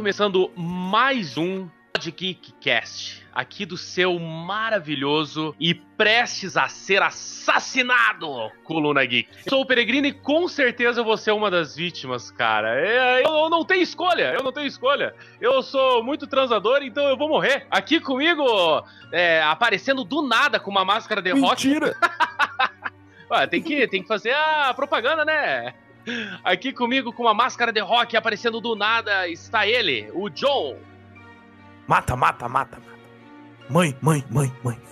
Começando mais um Pod Geek Cast, aqui do seu maravilhoso e prestes a ser assassinado Coluna Geek. Sou o Peregrino e com certeza eu vou ser uma das vítimas, cara. É, Eu não tenho escolha, eu não tenho escolha. Eu sou muito transador, então eu vou morrer. Aqui comigo, é, aparecendo do nada com uma máscara de rock. Mentira! Tem que, tem que fazer a propaganda, né? Aqui comigo com uma máscara de rock aparecendo do nada está ele, o John. Mata, mata, mata, mata. Mãe, mãe, mãe, mãe.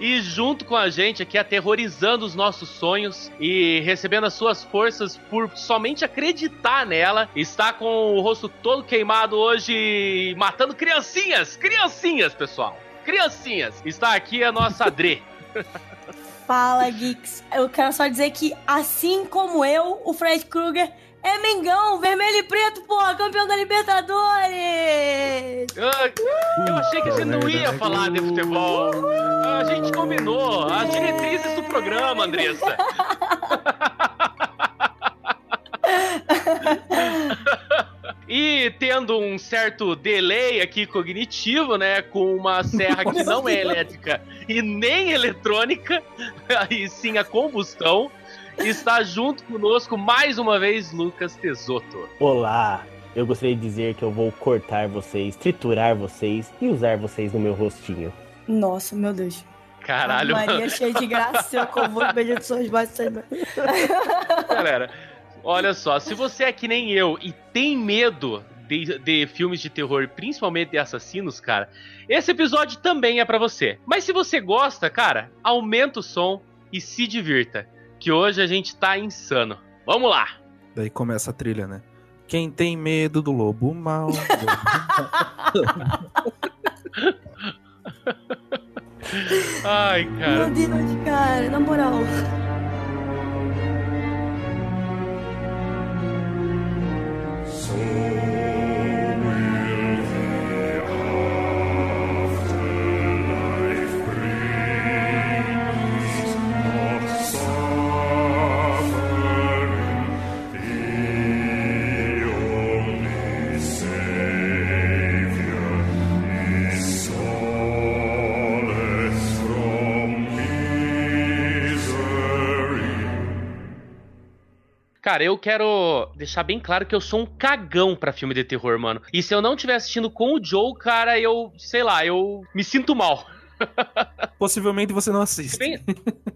E junto com a gente aqui, aterrorizando os nossos sonhos e recebendo as suas forças por somente acreditar nela, está com o rosto todo queimado hoje, matando criancinhas! Criancinhas, pessoal! Criancinhas! Está aqui a nossa Dre. Fala, Geeks. Eu quero só dizer que, assim como eu, o Fred Krueger é Mengão, vermelho e preto, porra, campeão da Libertadores! Ah, Eu achei que você não ia falar de futebol. A gente combinou. As diretrizes do programa, Andressa. E tendo um certo delay aqui cognitivo, né? Com uma serra que não é elétrica e nem eletrônica, e sim a combustão, está junto conosco mais uma vez Lucas Tesoto. Olá, eu gostaria de dizer que eu vou cortar vocês, triturar vocês e usar vocês no meu rostinho. Nossa, meu Deus. Caralho, Maria cheia de graça, seu convúrio, bendito suas baixas. Galera, olha só, se você é que nem eu e tem medo de, de filmes de terror, principalmente de assassinos, cara, esse episódio também é pra você. Mas se você gosta, cara, aumenta o som e se divirta, que hoje a gente tá insano. Vamos lá! Daí começa a trilha, né? Quem tem medo do lobo mal. Ai, cara. Meu Deus, cara, na moral. soul. Cara, eu quero deixar bem claro que eu sou um cagão pra filme de terror, mano. E se eu não estiver assistindo com o Joe, cara, eu, sei lá, eu me sinto mal. Possivelmente você não assiste. Bem,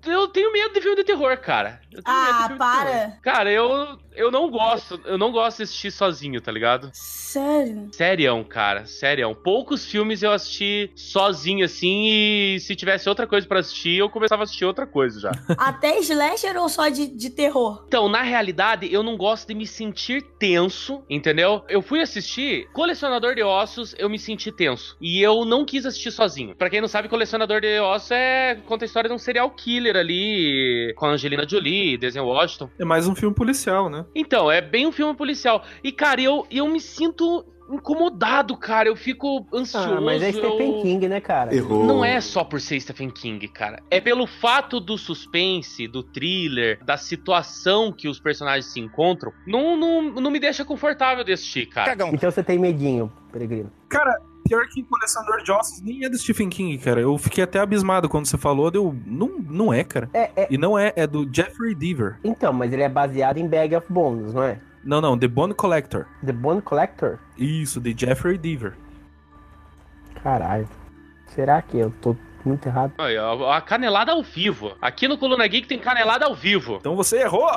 eu tenho medo de filme de terror, cara. Eu tenho medo de Ah, filme de terror. para. Cara, eu, eu não gosto, eu não gosto de assistir sozinho, tá ligado? Sério? Serião, cara, serião. Poucos filmes eu assisti sozinho, assim, e se tivesse outra coisa pra assistir, eu começava a assistir outra coisa já. Até slasher ou só de, de terror? Então, na realidade, eu não gosto de me sentir tenso, entendeu? Eu fui assistir Colecionador de Ossos, eu me senti tenso. E eu não quis assistir sozinho. Pra quem não sabe, Colecionador de Ossos é conta a história de um serial killer ali, com a Angelina Jolie, Denzel Washington. É mais um filme policial, né? Então, é bem um filme policial. E, cara, eu, eu me sinto incomodado, cara. Eu fico ansioso. Ah, mas é Stephen eu... King, né, cara? Errou. Não é só por ser Stephen King, cara. É pelo fato do suspense, do thriller, da situação que os personagens se encontram. Não, não, não me deixa confortável de assistir, cara. Então você tem medinho, peregrino. Cara, pior que Colecionador de Ossos nem é do Stephen King, cara. Eu fiquei até abismado quando você falou. Deu... Não, não é, cara. É, é. E não é, é do Jeffrey Deaver. Então, mas ele é baseado em Bag of Bones, não é? Não, não, The Bone Collector. The Bone Collector? Isso, de Jeffrey Deaver. Caralho. Será que eu tô muito errado? Aí, ó, A canelada ao vivo. Aqui no Coluna Geek tem canelada ao vivo. Então você errou!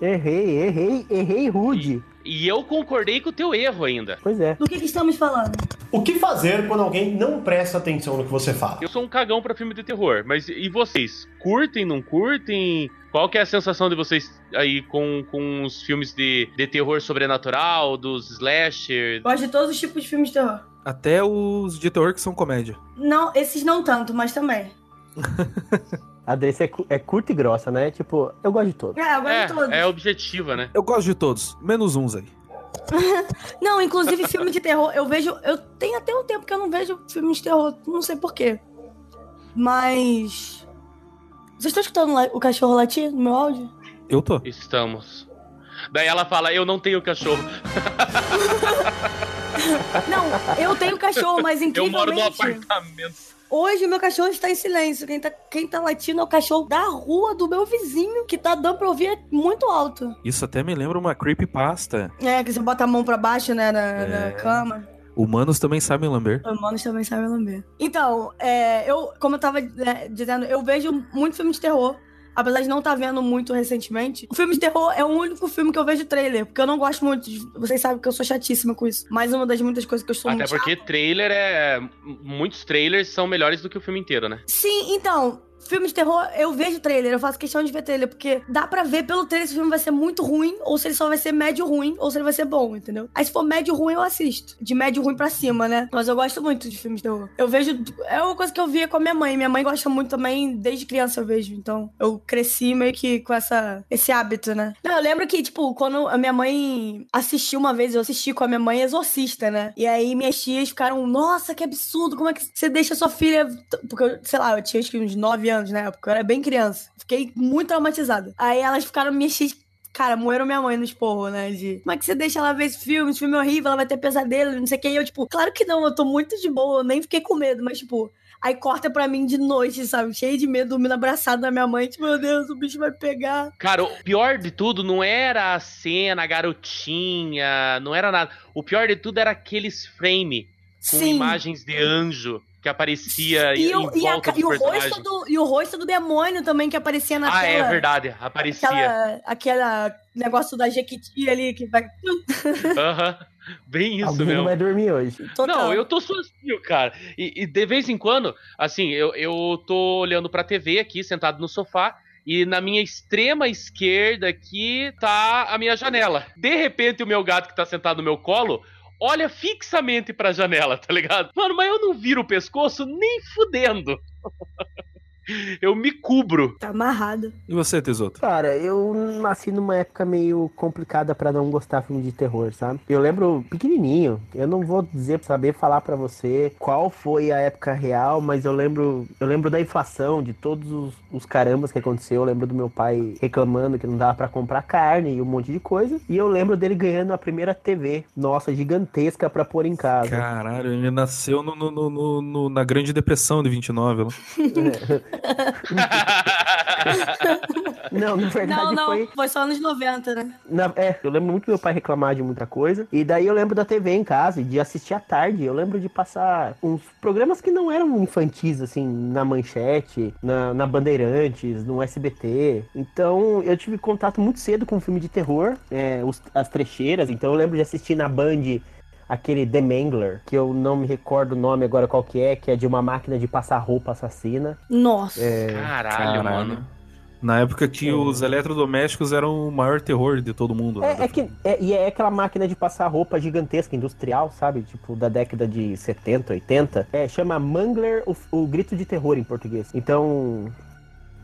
Errei, errei, errei rude. E eu concordei com o teu erro ainda. Pois é. Do que, que estamos falando? O que fazer quando alguém não presta atenção no que você fala? Eu sou um cagão pra filme de terror, mas e vocês? Curtem, não curtem? Qual que é a sensação de vocês aí com, com os filmes de, de terror sobrenatural, dos slasher? Gosto de todos os tipos de filmes de terror. Até os de terror que são comédia. Não, esses não tanto, mas também. A Dressa é, cu- é curta e grossa, né? Tipo, eu gosto de todos. É, eu gosto de todos. É, é objetiva, né? Eu gosto de todos, menos uns aí. Não, inclusive filme de terror, eu vejo. Eu tenho até um tempo que eu não vejo filme de terror, não sei porquê. Mas. Vocês estão escutando o cachorro latir no meu áudio? Eu tô. Estamos. Daí ela fala, eu não tenho cachorro. Não, eu tenho cachorro, mas Eu moro incrivelmente... num apartamento. Hoje o meu cachorro está em silêncio. Quem tá, quem tá latindo é o cachorro da rua do meu vizinho, que tá dando pra ouvir muito alto. Isso até me lembra uma creepypasta. É, que você bota a mão pra baixo, né, na, na É. cama. Humanos também sabem lamber. Humanos também sabem lamber. Então, é, eu, como eu tava né, dizendo, eu vejo muito filme de terror. Apesar de não estar vendo muito recentemente. O filme de terror é o único filme que eu vejo trailer. Porque eu não gosto muito de. Vocês sabem que eu sou chatíssima com isso. Mas uma das muitas coisas que eu sou Até porque trailer é. Muitos trailers são melhores do que o filme inteiro, né? Sim, então, filme de terror, eu vejo trailer, eu faço questão de ver trailer, porque dá pra ver pelo trailer se o filme vai ser muito ruim, ou se ele só vai ser médio ruim, ou se ele vai ser bom, entendeu? Aí se for médio ruim, eu assisto. De médio ruim pra cima, né? Mas eu gosto muito de filmes de terror. Eu vejo. É uma coisa que eu via com a minha mãe. Minha mãe gosta muito também, desde criança eu vejo. Então, eu cresci meio que com essa, esse hábito, né? Não, eu lembro que, tipo, quando a minha mãe assistiu uma vez, eu assisti com a minha mãe Exorcista, né? E aí minhas tias ficaram, nossa, que absurdo, como é que você deixa sua filha. Porque, sei lá, eu tinha acho que uns 9 anos na época, eu era bem criança. Fiquei muito traumatizada. Aí elas ficaram tias. Cara, moeram minha mãe no esporro, né? De como é que você deixa ela ver esse filme? Esse filme é horrível, ela vai ter pesadelo, não sei o que. E eu, tipo, claro que não, eu tô muito de boa, eu nem fiquei com medo, mas, tipo, Aí corta pra mim de noite, sabe? Cheio de medo, dormindo abraçado na minha mãe. Tipo, meu Deus, o bicho vai pegar. Cara, o pior de tudo não era a cena, a garotinha, não era nada. O pior de tudo era aqueles frame com Sim. imagens de anjo que aparecia E, em o, e, a volta ca- dos e o rosto do, e o rosto do demônio também que aparecia na ah, tela. é verdade, aparecia. Aquela, aquela negócio da Jequiti ali que vai. Aham. Bem isso Alguém não mesmo. vai dormir hoje. Total. Não, eu tô sozinho, cara. E, e de vez em quando, assim, eu, eu tô olhando pra TV aqui, sentado no sofá, e na minha extrema esquerda aqui tá a minha janela. De repente, o meu gato que tá sentado no meu colo olha fixamente pra janela, tá ligado? Mano, mas eu não viro o pescoço nem fudendo. Eu me cubro. Tá amarrado. E você, Tesoto? Cara, eu nasci numa época meio complicada pra não gostar de filme de terror, sabe? Eu lembro pequenininho, eu não vou dizer saber falar pra você qual foi a época real, mas eu lembro, eu lembro da inflação, de todos os, os carambas que aconteceu. Eu lembro do meu pai reclamando que não dava pra comprar carne e um monte de coisa. E eu lembro dele ganhando a primeira TV, nossa, gigantesca pra pôr em casa. Caralho, ele nasceu no, no- no- no- na Grande Depressão de 29 lá. Não, na verdade Não, não, foi. foi só anos 90, né? Na- é, eu lembro muito meu pai reclamar de muita coisa. E daí eu lembro da TV em casa, e de assistir à tarde. Eu lembro de passar uns programas que não eram infantis, assim, na manchete, na, na Bandeirantes, no SBT. Então eu tive contato muito cedo com filme de terror, é, os- as trecheiras. Então eu lembro de assistir na Band aquele The Mangler, que eu não me recordo o nome agora qual que é, que é de uma máquina de passar roupa assassina. Nossa. Caralho, mano. Na época que É. os eletrodomésticos eram o maior terror de todo mundo. né? É, é que, é- e é aquela máquina de passar roupa gigantesca, industrial, sabe? Tipo, da década de 70, 80. É, chama Mangler, o, o Grito de Terror em português. Então,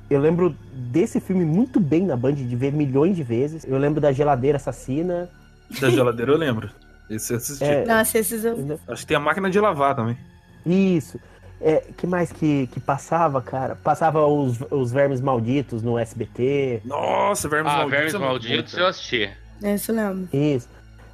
eu lembro desse filme muito bem na Band, de ver milhões de vezes. Eu lembro da Geladeira Assassina. Da geladeira eu lembro. Esse eu assisti. É. Nossa, esses eu... Acho que tem a máquina de lavar também. Isso. É, que mais que, que passava, cara? Passava os, os Vermes Malditos no SBT. Nossa, Vermes Ah, Malditos. Vermes é Malditos eu assisti. Esse eu lembro. Isso.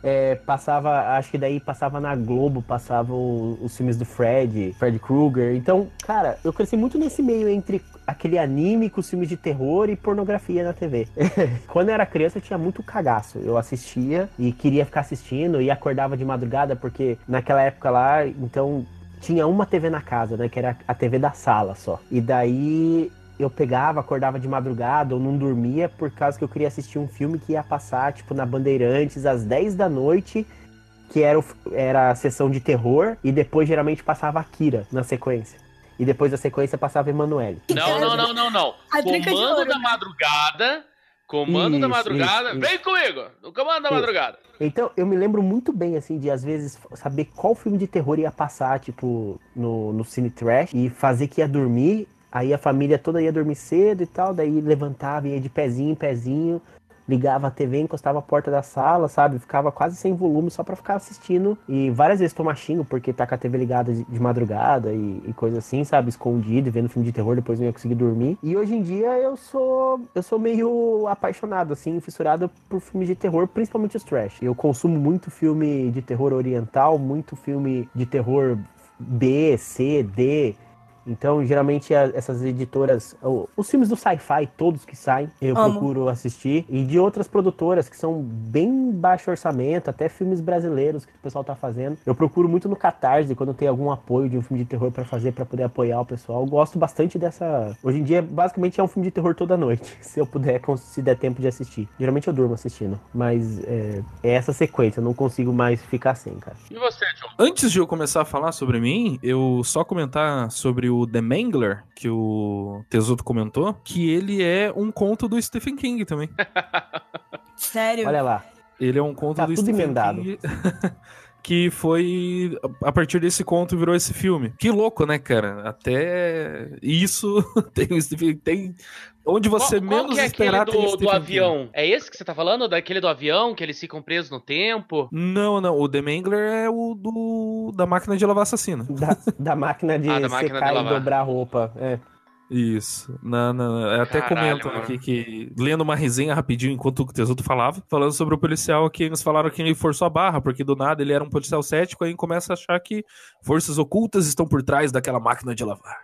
É, passava, acho que daí passava na Globo, passava o- os filmes do Fred, Fred Krueger. Então, cara, eu cresci muito nesse meio entre aquele anime com os filmes de terror e pornografia na TV. Quando eu era criança, eu tinha muito cagaço. Eu assistia e queria ficar assistindo e acordava de madrugada, porque naquela época lá, então, tinha uma TV na casa, né? Que era a TV da sala só. E daí eu pegava, acordava de madrugada ou não dormia por causa que eu queria assistir um filme que ia passar, tipo, na Bandeirantes às 10 da noite, que era, o- era a sessão de terror, e depois geralmente passava Akira na sequência. E depois da sequência passava Emanuele. Não, não, não, não, não. A Comando ouro, da madrugada. Comando da Isso, madrugada. isso, Vem comigo! No comando da Isso. madrugada. Então, eu me lembro muito bem, assim, de às vezes saber qual filme de terror ia passar, tipo, no, no Cine Trash, e fazer que ia dormir, aí a família toda ia dormir cedo e tal, daí levantava, ia de pezinho em pezinho, ligava a TV, encostava a porta da sala, sabe? Ficava quase sem volume só pra ficar assistindo. E várias vezes tomar xingo porque tá com a TV ligada de, de madrugada e, e coisa assim, sabe? Escondido, vendo filme de terror, depois não ia conseguir dormir. E hoje em dia eu sou eu sou meio apaixonado, assim, fissurado por filmes de terror, principalmente os trash. Eu consumo muito filme de terror oriental, muito filme de terror B, C, D, então, geralmente, a- essas editoras, o- os filmes do sci-fi, todos que saem, eu Amo. procuro assistir. E de outras produtoras que são bem baixo orçamento, até filmes brasileiros que o pessoal tá fazendo. Eu procuro muito no Catarse, quando tem algum apoio de um filme de terror pra fazer, pra poder apoiar o pessoal. Eu gosto bastante dessa. Hoje em dia, basicamente, é um filme de terror toda noite, se eu puder, se der tempo de assistir. Geralmente eu durmo assistindo, mas é, é essa sequência, eu não consigo mais ficar sem, cara. E você, John? Antes de eu começar a falar sobre mim, eu só comentar sobre o The Mangler, que o Tesoto comentou, que ele é um conto do Stephen King também. Sério. Olha lá. Ele é um conto Tá do tudo Stephen emendado. King. Que foi. A partir desse conto virou esse filme. Que louco, né, cara? Até isso tem o Stephen tem Onde você qual, qual menos que é aquele esperar tem do, do avião? É esse que você tá falando? Daquele do avião, que eles ficam presos no tempo? Não, não. O The Mangler é o do da máquina de lavar assassina. Da, da máquina de Ah, da máquina secar de e dobrar a roupa. É. Isso. Na, na- até Caralho, comentam mano. aqui que, lendo uma resenha rapidinho enquanto o Tesouro falava, falando sobre o policial que eles falaram que ele forçou a barra, porque do nada ele era um policial cético, aí começa a achar que forças ocultas estão por trás daquela máquina de lavar.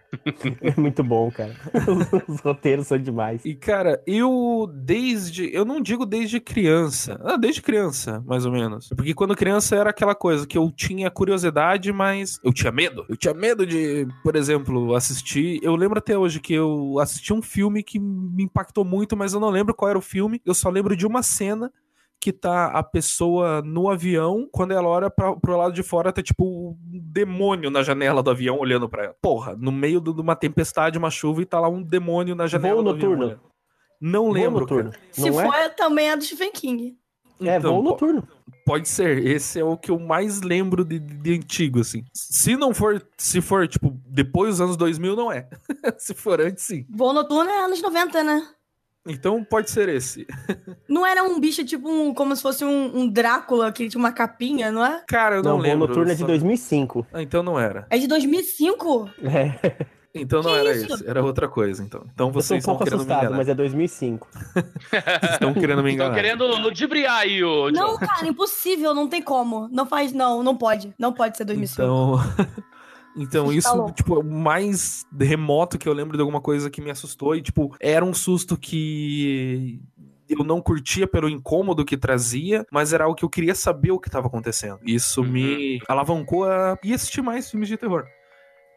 É muito bom, cara. Os roteiros são demais. E, cara, eu desde. Eu não digo desde criança. Ah, desde criança, mais ou menos. Porque quando criança era aquela coisa que eu tinha curiosidade, mas eu tinha medo. Eu tinha medo de, por exemplo, assistir. Eu lembro até hoje que eu assisti um filme que me impactou muito, mas eu não lembro qual era o filme. Eu só lembro de uma cena que tá a pessoa no avião, quando ela olha pra, pro lado de fora, tá tipo um demônio na janela do avião olhando pra ela. Porra, no meio de uma tempestade, uma chuva, e tá lá um demônio na janela Voo do avião. noturno. olhando. Não Voo lembro, noturno. cara. Se Não é? for, também é do Stephen King. É, Então, voo noturno. Pode ser. Esse é o que eu mais lembro de, de- de antigo, assim. Se não for, se for, tipo, depois dos anos 2000, não é. se for antes, sim. Voo Noturno é anos 90, né? Então pode ser esse. Não era um bicho tipo um, como se fosse um, um Drácula que tinha uma capinha, não é? Cara, eu não, Não, voo lembro. noturno é de só- 2005. Ah, então não era. É de 2005? É. Então não Que era isso? esse. Era outra coisa, então. Então um vocês estão pouco querendo me assustado, enganar. mas é 2005. Vocês estão querendo me Estão enganar. querendo ludibriar aí, ô John. Não, cara, impossível, não tem como. Não faz, não, não pode. Não pode ser 2005. Então. Então, isso, tá tipo, é o mais remoto que eu lembro de alguma coisa que me assustou. E, tipo, era um susto que eu não curtia pelo incômodo que trazia, mas era algo que eu queria saber o que estava acontecendo. Isso me alavancou a ir assistir mais filmes de terror.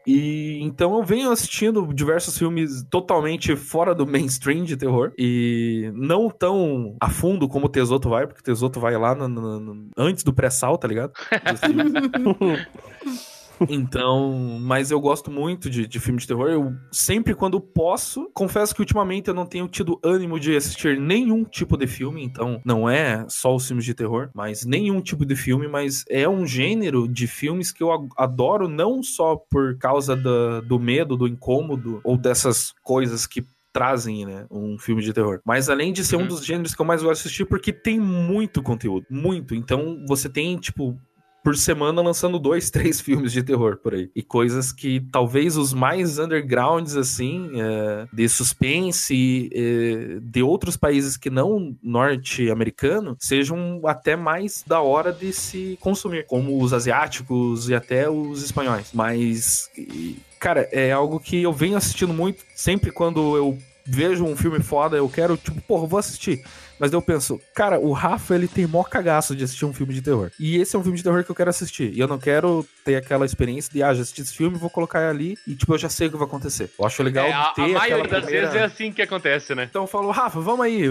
E então eu venho assistindo diversos filmes totalmente fora do mainstream de terror. E não tão a fundo como o Tesoto vai, porque o Tesoto vai lá no- no- no- antes do pré-sal, tá ligado? Então, mas eu gosto muito de, de filme de terror. Eu sempre quando posso, confesso que ultimamente eu não tenho tido ânimo de assistir nenhum tipo de filme. Então, não é só os filmes de terror, mas nenhum tipo de filme. Mas é um gênero de filmes que eu adoro, não só por causa da- do medo, do incômodo ou dessas coisas que trazem, né, um filme de terror. Mas além de ser um Uhum. dos gêneros que eu mais gosto de assistir, porque tem muito conteúdo, muito. Então você tem, tipo, por semana lançando dois, três filmes de terror por aí. E coisas que talvez os mais undergrounds, assim, é, de suspense, é, de outros países que não norte-americano, sejam até mais da hora de se consumir, como os asiáticos e até os espanhóis. Mas, e, cara, é algo que eu venho assistindo muito, sempre quando eu vejo um filme foda, eu quero, tipo, porra, eu vou assistir. Mas daí eu penso, cara, o Rafa, ele tem mó cagaço de assistir um filme de terror. E esse é um filme de terror que eu quero assistir. E eu não quero ter aquela experiência de, ah, já assisti esse filme, vou colocar ali e, tipo, eu já sei o que vai acontecer. Eu acho legal É, a, ter a aquela maioria das primeira... vezes é assim que acontece, né? Então eu falo, Rafa, vamos aí,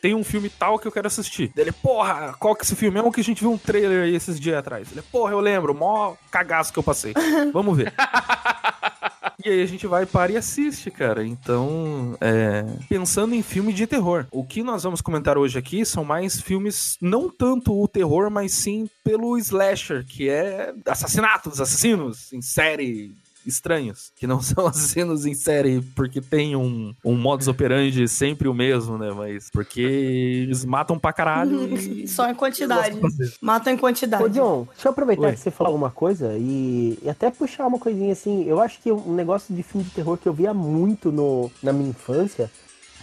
tem um filme tal que eu quero assistir. Daí Ele, porra, qual que é esse filme? É um que a gente viu um trailer aí esses dias atrás. Ele, porra, eu lembro, mó cagaço que eu passei. Vamos ver. E aí a gente vai, para e assiste, cara. Então, é, pensando em filme de terror, o que nós vamos comentar hoje aqui são mais filmes, não tanto o terror, mas sim pelo slasher, que é assassinatos, assassinos em série, estranhos, que não são assassinos em série porque tem um, um modus operandi sempre o mesmo, né? Mas porque eles matam pra caralho e... Só em quantidade. Matam em Ô, quantidade. John, deixa eu aproveitar Oi. que você falou alguma coisa e, e até puxar uma coisinha assim. Eu acho que um negócio de filme de terror que eu via muito no, na minha infância,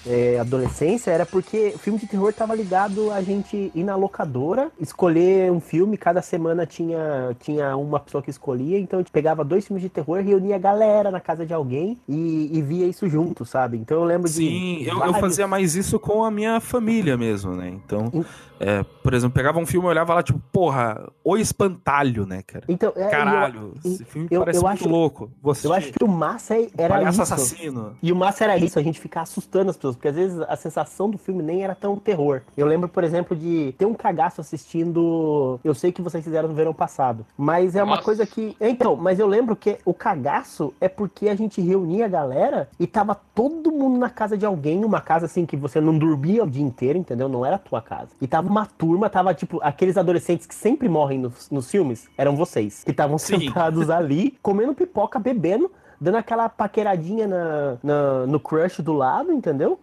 é, adolescência, era porque filme de terror tava ligado a gente ir na locadora, escolher um filme, cada semana tinha, tinha uma pessoa que escolhia, então a gente pegava dois filmes de terror, reunia a galera na casa de alguém e, e via isso junto, sabe? Então eu lembro Sim, de. eu, eu vários- fazia mais isso com a minha família mesmo, né? Então. É, por exemplo, pegava um filme e olhava lá, tipo, porra, O Espantalho, né, cara? Então, é, eu- Caralho, e- esse filme eu- parece eu muito acho- louco. Você Eu acho que o massa é- era Palhaço isso. assassino. E o massa era isso, a gente ficar assustando as pessoas, porque às vezes a sensação do filme nem era tão terror. Eu lembro, por exemplo, de ter um cagaço assistindo. Eu sei que vocês fizeram no verão passado, mas é uma Nossa. coisa que. Então, mas eu lembro que o cagaço é porque a gente reunia a galera e tava todo mundo na casa de alguém, numa casa assim que você não dormia o dia inteiro, entendeu? Não era a tua casa. E tava uma turma, tava tipo aqueles adolescentes que sempre morrem nos, nos filmes, eram vocês, que estavam sentados ali, comendo pipoca, bebendo dando aquela paqueradinha na, na- no crush do lado, entendeu?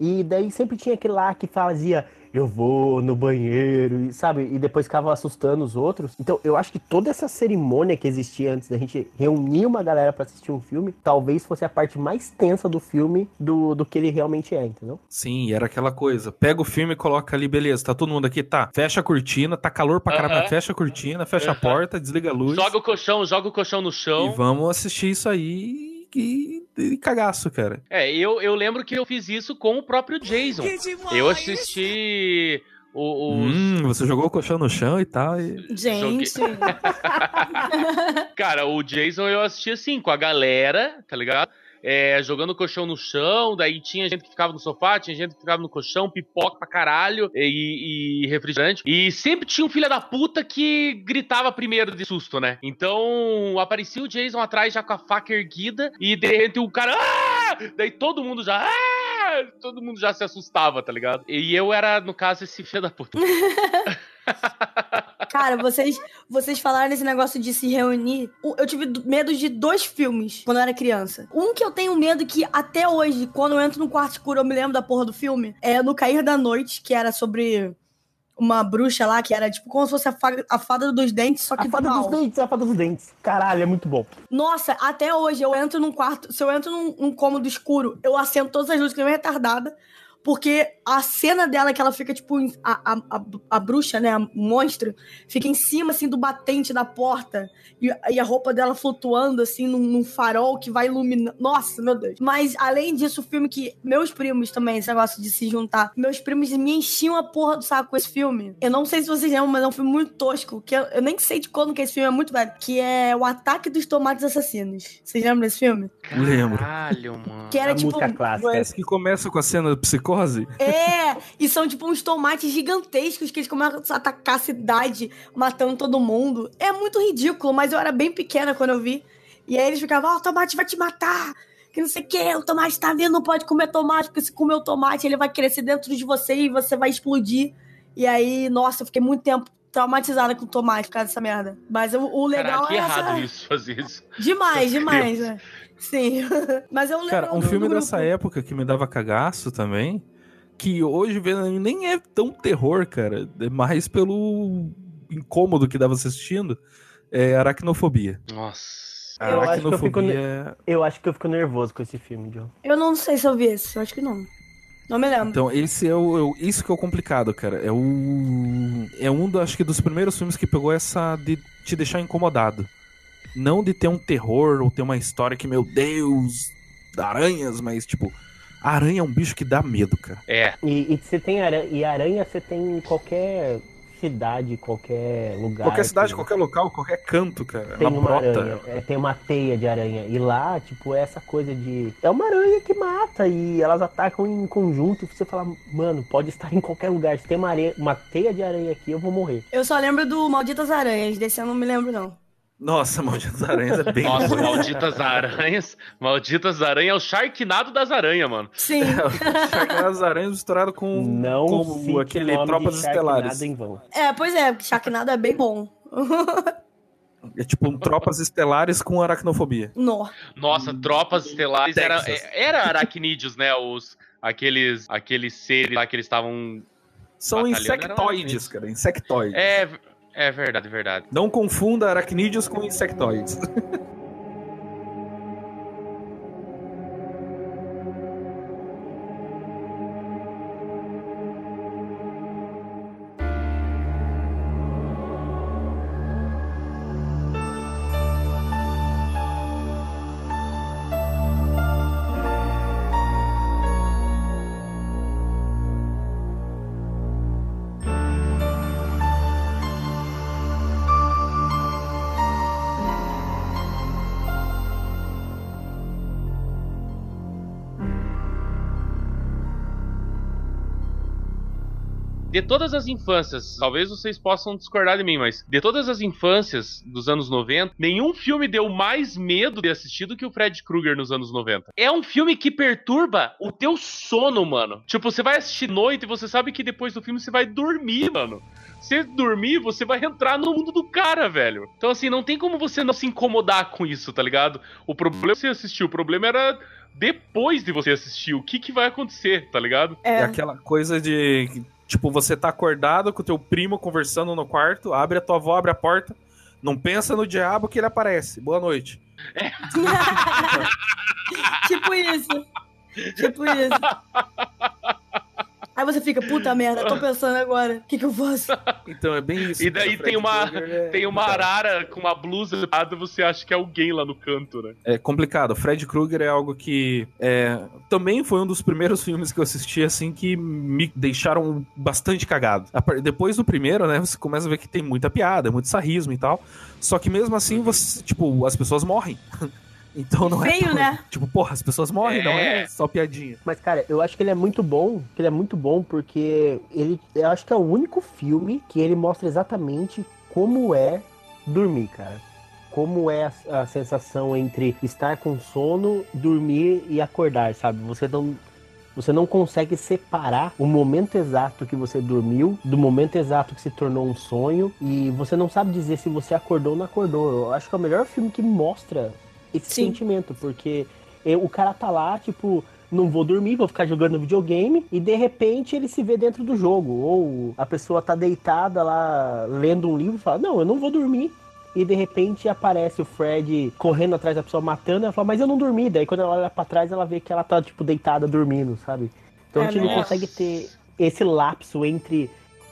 E daí sempre tinha aquele lá que fazia, eu vou no banheiro, e, sabe? E depois ficava assustando os outros. Então, eu acho que toda essa cerimônia que existia antes da gente reunir uma galera pra assistir um filme, talvez fosse a parte mais tensa do filme do, do que ele realmente é, entendeu? Sim, era aquela coisa. Pega o filme e coloca ali, beleza, tá todo mundo aqui, tá. Fecha a cortina, tá calor pra caramba, Aham. fecha a cortina, fecha a Aham. porta, desliga a luz. Joga o colchão, joga o colchão no E chão. vamos assistir isso aí e, e cagaço, cara. É, eu, eu lembro que eu fiz isso com o próprio Jason. Eu assisti o- os. Hum, você jogou o colchão no chão e tal. E... Gente. Cara, o Jason eu assisti assim, com a galera, tá ligado? É, jogando o colchão no chão, daí tinha gente que ficava no sofá, tinha gente que ficava no colchão, pipoca pra caralho e, e refrigerante. E sempre tinha um filho da puta que gritava primeiro de susto, né? Então aparecia o Jason atrás já com a faca erguida e de repente o cara. "Ah!" Daí todo mundo já. "Ah!" Todo mundo já se assustava, tá ligado? E eu era, no caso, esse filho da puta. Cara, vocês, vocês falaram nesse negócio de se reunir. Eu tive do- medo de dois filmes quando eu era criança. Um que eu tenho medo que até hoje, quando eu entro no quarto escuro, eu me lembro da porra do filme. É No Cair da Noite, que era sobre uma bruxa lá, que era tipo como se fosse a, fa- a fada dos dentes, só que A fada mal. dos dentes, a fada dos dentes. Caralho, é muito bom. Nossa, até hoje eu entro num quarto. Se eu entro num, num cômodo escuro, eu acendo todas as luzes que nem retardada. Porque a cena dela que ela fica, tipo, a, a, a, a bruxa, né? O monstro, fica em cima, assim, do batente da porta. E, e a roupa dela flutuando, assim, num, num farol que vai iluminando. Nossa, meu Deus. Mas, além disso, o filme que. Meus primos também, esse negócio de se juntar. Meus primos me enchiam a porra do saco com esse filme. Eu não sei se vocês lembram, mas é um filme muito tosco. Que eu, eu nem sei de quando que esse filme é muito velho. Que é O Ataque dos Tomates Assassinos. Vocês lembram desse filme? Lembro. Caralho, mano. Que era a tipo. música clássica. Esse que começa com a cena da É, e são tipo uns tomates gigantescos que eles começam a atacar a cidade, matando todo mundo. É muito ridículo, mas eu era bem pequena quando eu vi. E aí eles ficavam, ó, o tomate vai te matar. Que não sei o que, o tomate tá vindo, não pode comer tomate, porque se comer o tomate ele vai crescer dentro de você e você vai explodir. E aí, nossa, eu fiquei muito tempo traumatizada com tomate por causa dessa merda. Mas o, o legal que é essa... errado isso, fazer isso. Demais, demais, né? Sim. Mas eu lembro Cara, um filme dessa época que me dava cagaço também, que hoje vendo nem é tão terror, cara. É mais pelo incômodo que dava assistindo. É aracnofobia. Nossa. Eu acho que eu fico. Eu acho que eu fico nervoso com esse filme, John. Eu não sei se eu vi esse, eu acho que não. Não me lembro. Então, esse é o, é o- Isso que é o complicado, cara. É o. É um, do, acho que, dos primeiros filmes que pegou essa de te deixar incomodado. Não de ter um terror ou ter uma história que, meu Deus, aranhas, mas, tipo, aranha é um bicho que dá medo, cara. É. E, e você tem aranha, e aranha você tem em qualquer cidade, qualquer lugar. Qualquer cidade, que qualquer local, qualquer canto, cara. Tem Ela uma brota. aranha, é, tem uma teia de aranha. E lá, tipo, é essa coisa de. É uma aranha que mata e elas atacam em conjunto. E você fala, mano, pode estar em qualquer lugar. Se tem uma, areia, uma teia de aranha aqui, eu vou morrer. Eu só lembro do Malditas Aranhas, desse eu não me lembro, não. Nossa, Malditas Aranhas é bem Nossa, bom. malditas aranhas. Malditas aranhas é o Sharknado das aranhas, mano. Sim. Sharknado Aranhas misturado com, Não com aquele nome Tropas Estelares. em vão. é, pois é, porque Sharknado é bem bom. É tipo um Tropas Estelares com aracnofobia. Nó. Nossa, tropas estelares era, Texas. era aracnídeos, né? Os, aqueles, aqueles seres lá que eles estavam. São insectoides, cara. Insectoides. É, é verdade, verdade. Não confunda aracnídeos com insectoides. todas as infâncias, talvez vocês possam discordar de mim, mas de todas as infâncias dos anos 90, nenhum filme deu mais medo de assistir do que o Fred Krueger nos anos 90. É um filme que perturba o teu sono, mano. Tipo, você vai assistir noite e você sabe que depois do filme você vai dormir, mano. Se dormir, você vai entrar no mundo do cara, velho. Então, assim, não tem como você não se incomodar com isso, tá ligado? O problema é você assistir, o problema era depois de você assistir. O que, que vai acontecer, tá ligado? É É. aquela coisa de. Tipo, você tá acordado com o teu primo conversando no quarto, abre a tua avó, abre a porta. Não pensa no diabo que ele aparece. Boa noite. tipo isso. Tipo isso. Aí você fica, puta merda, tô pensando agora, o que que eu faço? Então é bem isso. E daí cara. tem uma- Krueger é Tem uma arara com uma blusa levantada, você acha que é alguém lá no canto, né? É complicado. Fred Krueger é algo que é, também foi um dos primeiros filmes que eu assisti assim que me deixaram bastante cagado. Depois do primeiro, né, você começa a ver que tem muita piada, muito sarrismo e tal. Só que mesmo assim, você, tipo, as pessoas morrem. Então não é. Feio, né? Tipo, porra, as pessoas morrem, não é É. só piadinha. Mas, cara, eu acho que ele é muito bom. Que ele é muito bom porque ele. Eu acho que é o único filme que ele mostra exatamente como é dormir, cara. Como é a, a sensação entre estar com sono, dormir e acordar, sabe? Você não. Você não consegue separar o momento exato que você dormiu do momento exato que se tornou um sonho. E você não sabe dizer se você acordou ou não acordou. Eu acho que é o melhor filme que mostra esse Sim. sentimento. Porque eh, o cara tá lá, tipo, não vou dormir, vou ficar jogando videogame, e de repente ele se vê dentro do jogo. Ou a pessoa tá deitada lá lendo um livro e fala, não, eu não vou dormir. E de repente aparece o Fred correndo atrás da pessoa matando, ela fala, mas eu não dormi. Daí quando ela olha pra trás, ela vê que ela tá, tipo, deitada dormindo, sabe? Então a É, gente não nossa. consegue ter esse lapso entre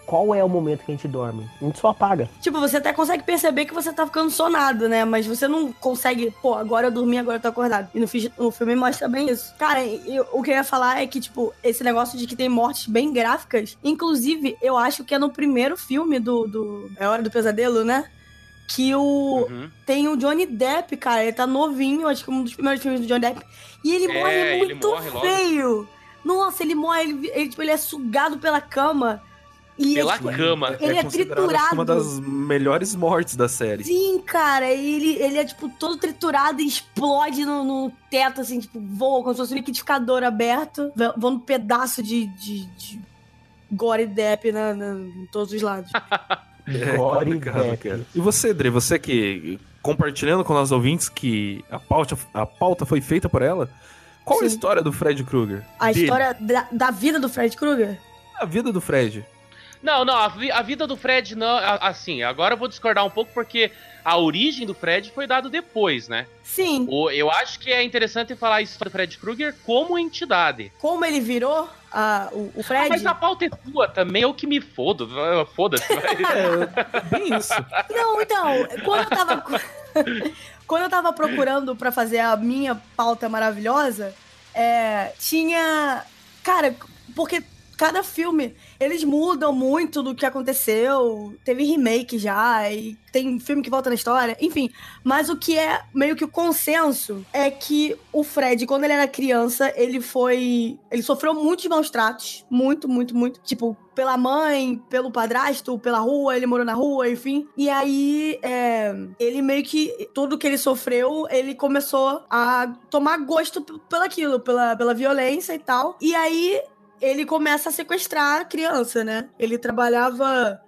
qual é o momento que a gente dorme. A gente só apaga. Tipo, você até consegue perceber que você tá ficando sonado, né? Mas você não consegue, pô, agora eu dormi, agora eu tô acordado. E no, no filme mostra bem isso. Cara, eu- o que eu ia falar é que, tipo, esse negócio de que tem mortes bem gráficas. Inclusive, eu acho que é no primeiro filme do. do é Hora do Pesadelo, né? Que o. Uhum. Tem o Johnny Depp, cara. Ele tá novinho, acho que um dos primeiros filmes do Johnny Depp. E ele É, morre ele muito morre logo. feio. Nossa, ele morre, ele, ele, tipo, ele é sugado pela cama. E Pela é, tipo, cama. Ele é que, triturado. uma das melhores mortes da série. Sim, cara, ele, ele é, tipo, todo triturado e explode no, no teto, assim, tipo, voa como se fosse um liquidificador aberto, voando um pedaço de, de, de gore depp na, na- em todos os lados. É Gore Depp. cara. E você, Dre, você que compartilhando com nossos ouvintes que a pauta, a pauta foi feita por ela, qual é a Sim. história do Fred Krueger? A Dele. história da, da vida do Fred Krueger. A vida do Fred. Não, não, a, vi- a vida do Fred não. Assim, agora eu vou discordar um pouco porque a origem do Fred foi dado depois, né? Sim, O, eu acho que é interessante falar a história do Fred Krueger como entidade. como ele virou a, o, o Ah, Fred. mas a pauta é tua também, eu que me fodo. Foda-se. vai. É, bem isso. Não, então, quando eu tava. quando eu tava procurando pra fazer a minha pauta maravilhosa, é, tinha. Cara, porque cada filme, eles mudam muito do que aconteceu. Teve remake já, e tem filme que volta na história, enfim. Mas o que é meio que o consenso é que o Fred, quando ele era criança, ele foi. Ele sofreu muitos maus tratos. Muito, muito, muito. Tipo, pela mãe, pelo padrasto, pela rua, ele morou na rua, enfim. E aí, é, ele meio que. Tudo que ele sofreu, ele começou a tomar gosto pelaquilo, pela, pela violência e tal. E aí, ele começa a sequestrar a criança, né? Ele trabalhava.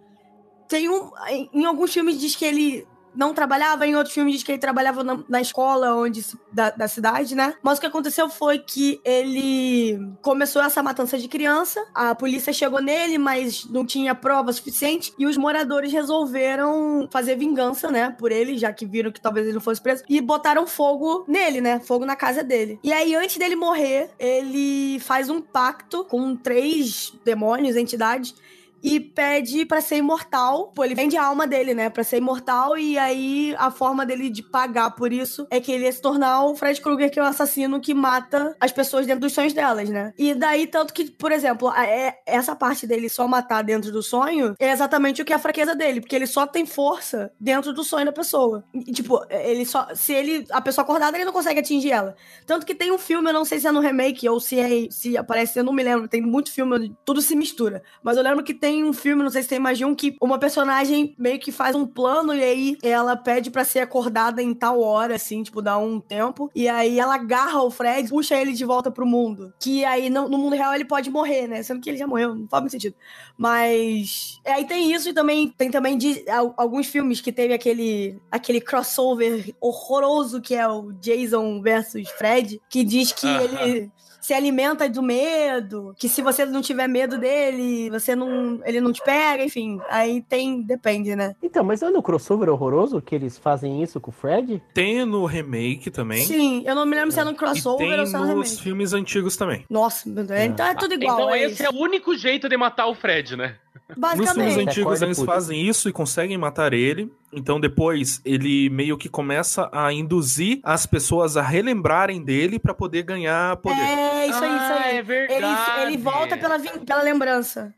Tem um. Em, alguns filmes diz que ele não trabalhava, em outros filmes diz que ele trabalhava na, na escola onde da, da cidade, né? Mas o que aconteceu foi que ele começou essa matança de criança, a polícia chegou nele, mas não tinha prova suficiente, e os moradores resolveram fazer vingança, né, por ele, já que viram que talvez ele não fosse preso, e botaram fogo nele, né, fogo na casa dele. E aí, antes dele morrer, ele faz um pacto com três demônios, entidades, e pede pra ser imortal. Pô, ele vende a alma dele, né? Pra ser imortal. E aí a forma dele de pagar por isso é que ele ia se tornar o Fred Krueger, que é o assassino que mata as pessoas dentro dos sonhos delas, né? E daí, tanto que, por exemplo, a- é, essa parte dele só matar dentro do sonho é exatamente o que é a fraqueza dele, porque ele só tem força dentro do sonho da pessoa. E, tipo, ele só. Se ele. A pessoa acordada, ele não consegue atingir ela. Tanto que tem um filme, eu não sei se é no remake ou se é, se aparece, eu não me lembro. Tem muito filme, tudo se mistura. Mas eu lembro que tem um filme, não sei se tem mais de um, que uma personagem meio que faz um plano e aí ela pede pra ser acordada em tal hora, assim, tipo, dá um tempo. E aí ela agarra o Fred, puxa ele de volta pro mundo. Que aí no, no mundo real ele pode morrer, né? Sendo que ele já morreu, não faz muito sentido. Mas. é, Aí tem isso e também tem também de, al- alguns filmes que teve aquele, aquele crossover horroroso que é o Jason versus Fred, que diz que Aham. ele se alimenta do medo, que se você não tiver medo dele, você não, ele não te pega, enfim. Aí tem, depende, né? Então, mas não é no crossover horroroso que eles fazem isso com o Fred? Tem no remake também. Sim, eu não me lembro se é no crossover tem ou se é no nos remake. filmes antigos também. Nossa, meu Deus, então é tudo igual. então é esse isso. é o único jeito de matar o Fred, né? Nos filmes Basicamente. antigos eles fazem isso e conseguem matar ele. Então depois ele meio que começa a induzir as pessoas a relembrarem dele pra poder ganhar poder. É, isso aí, isso Ah, aí. é verdade. Ele, ele volta pela, pela lembrança.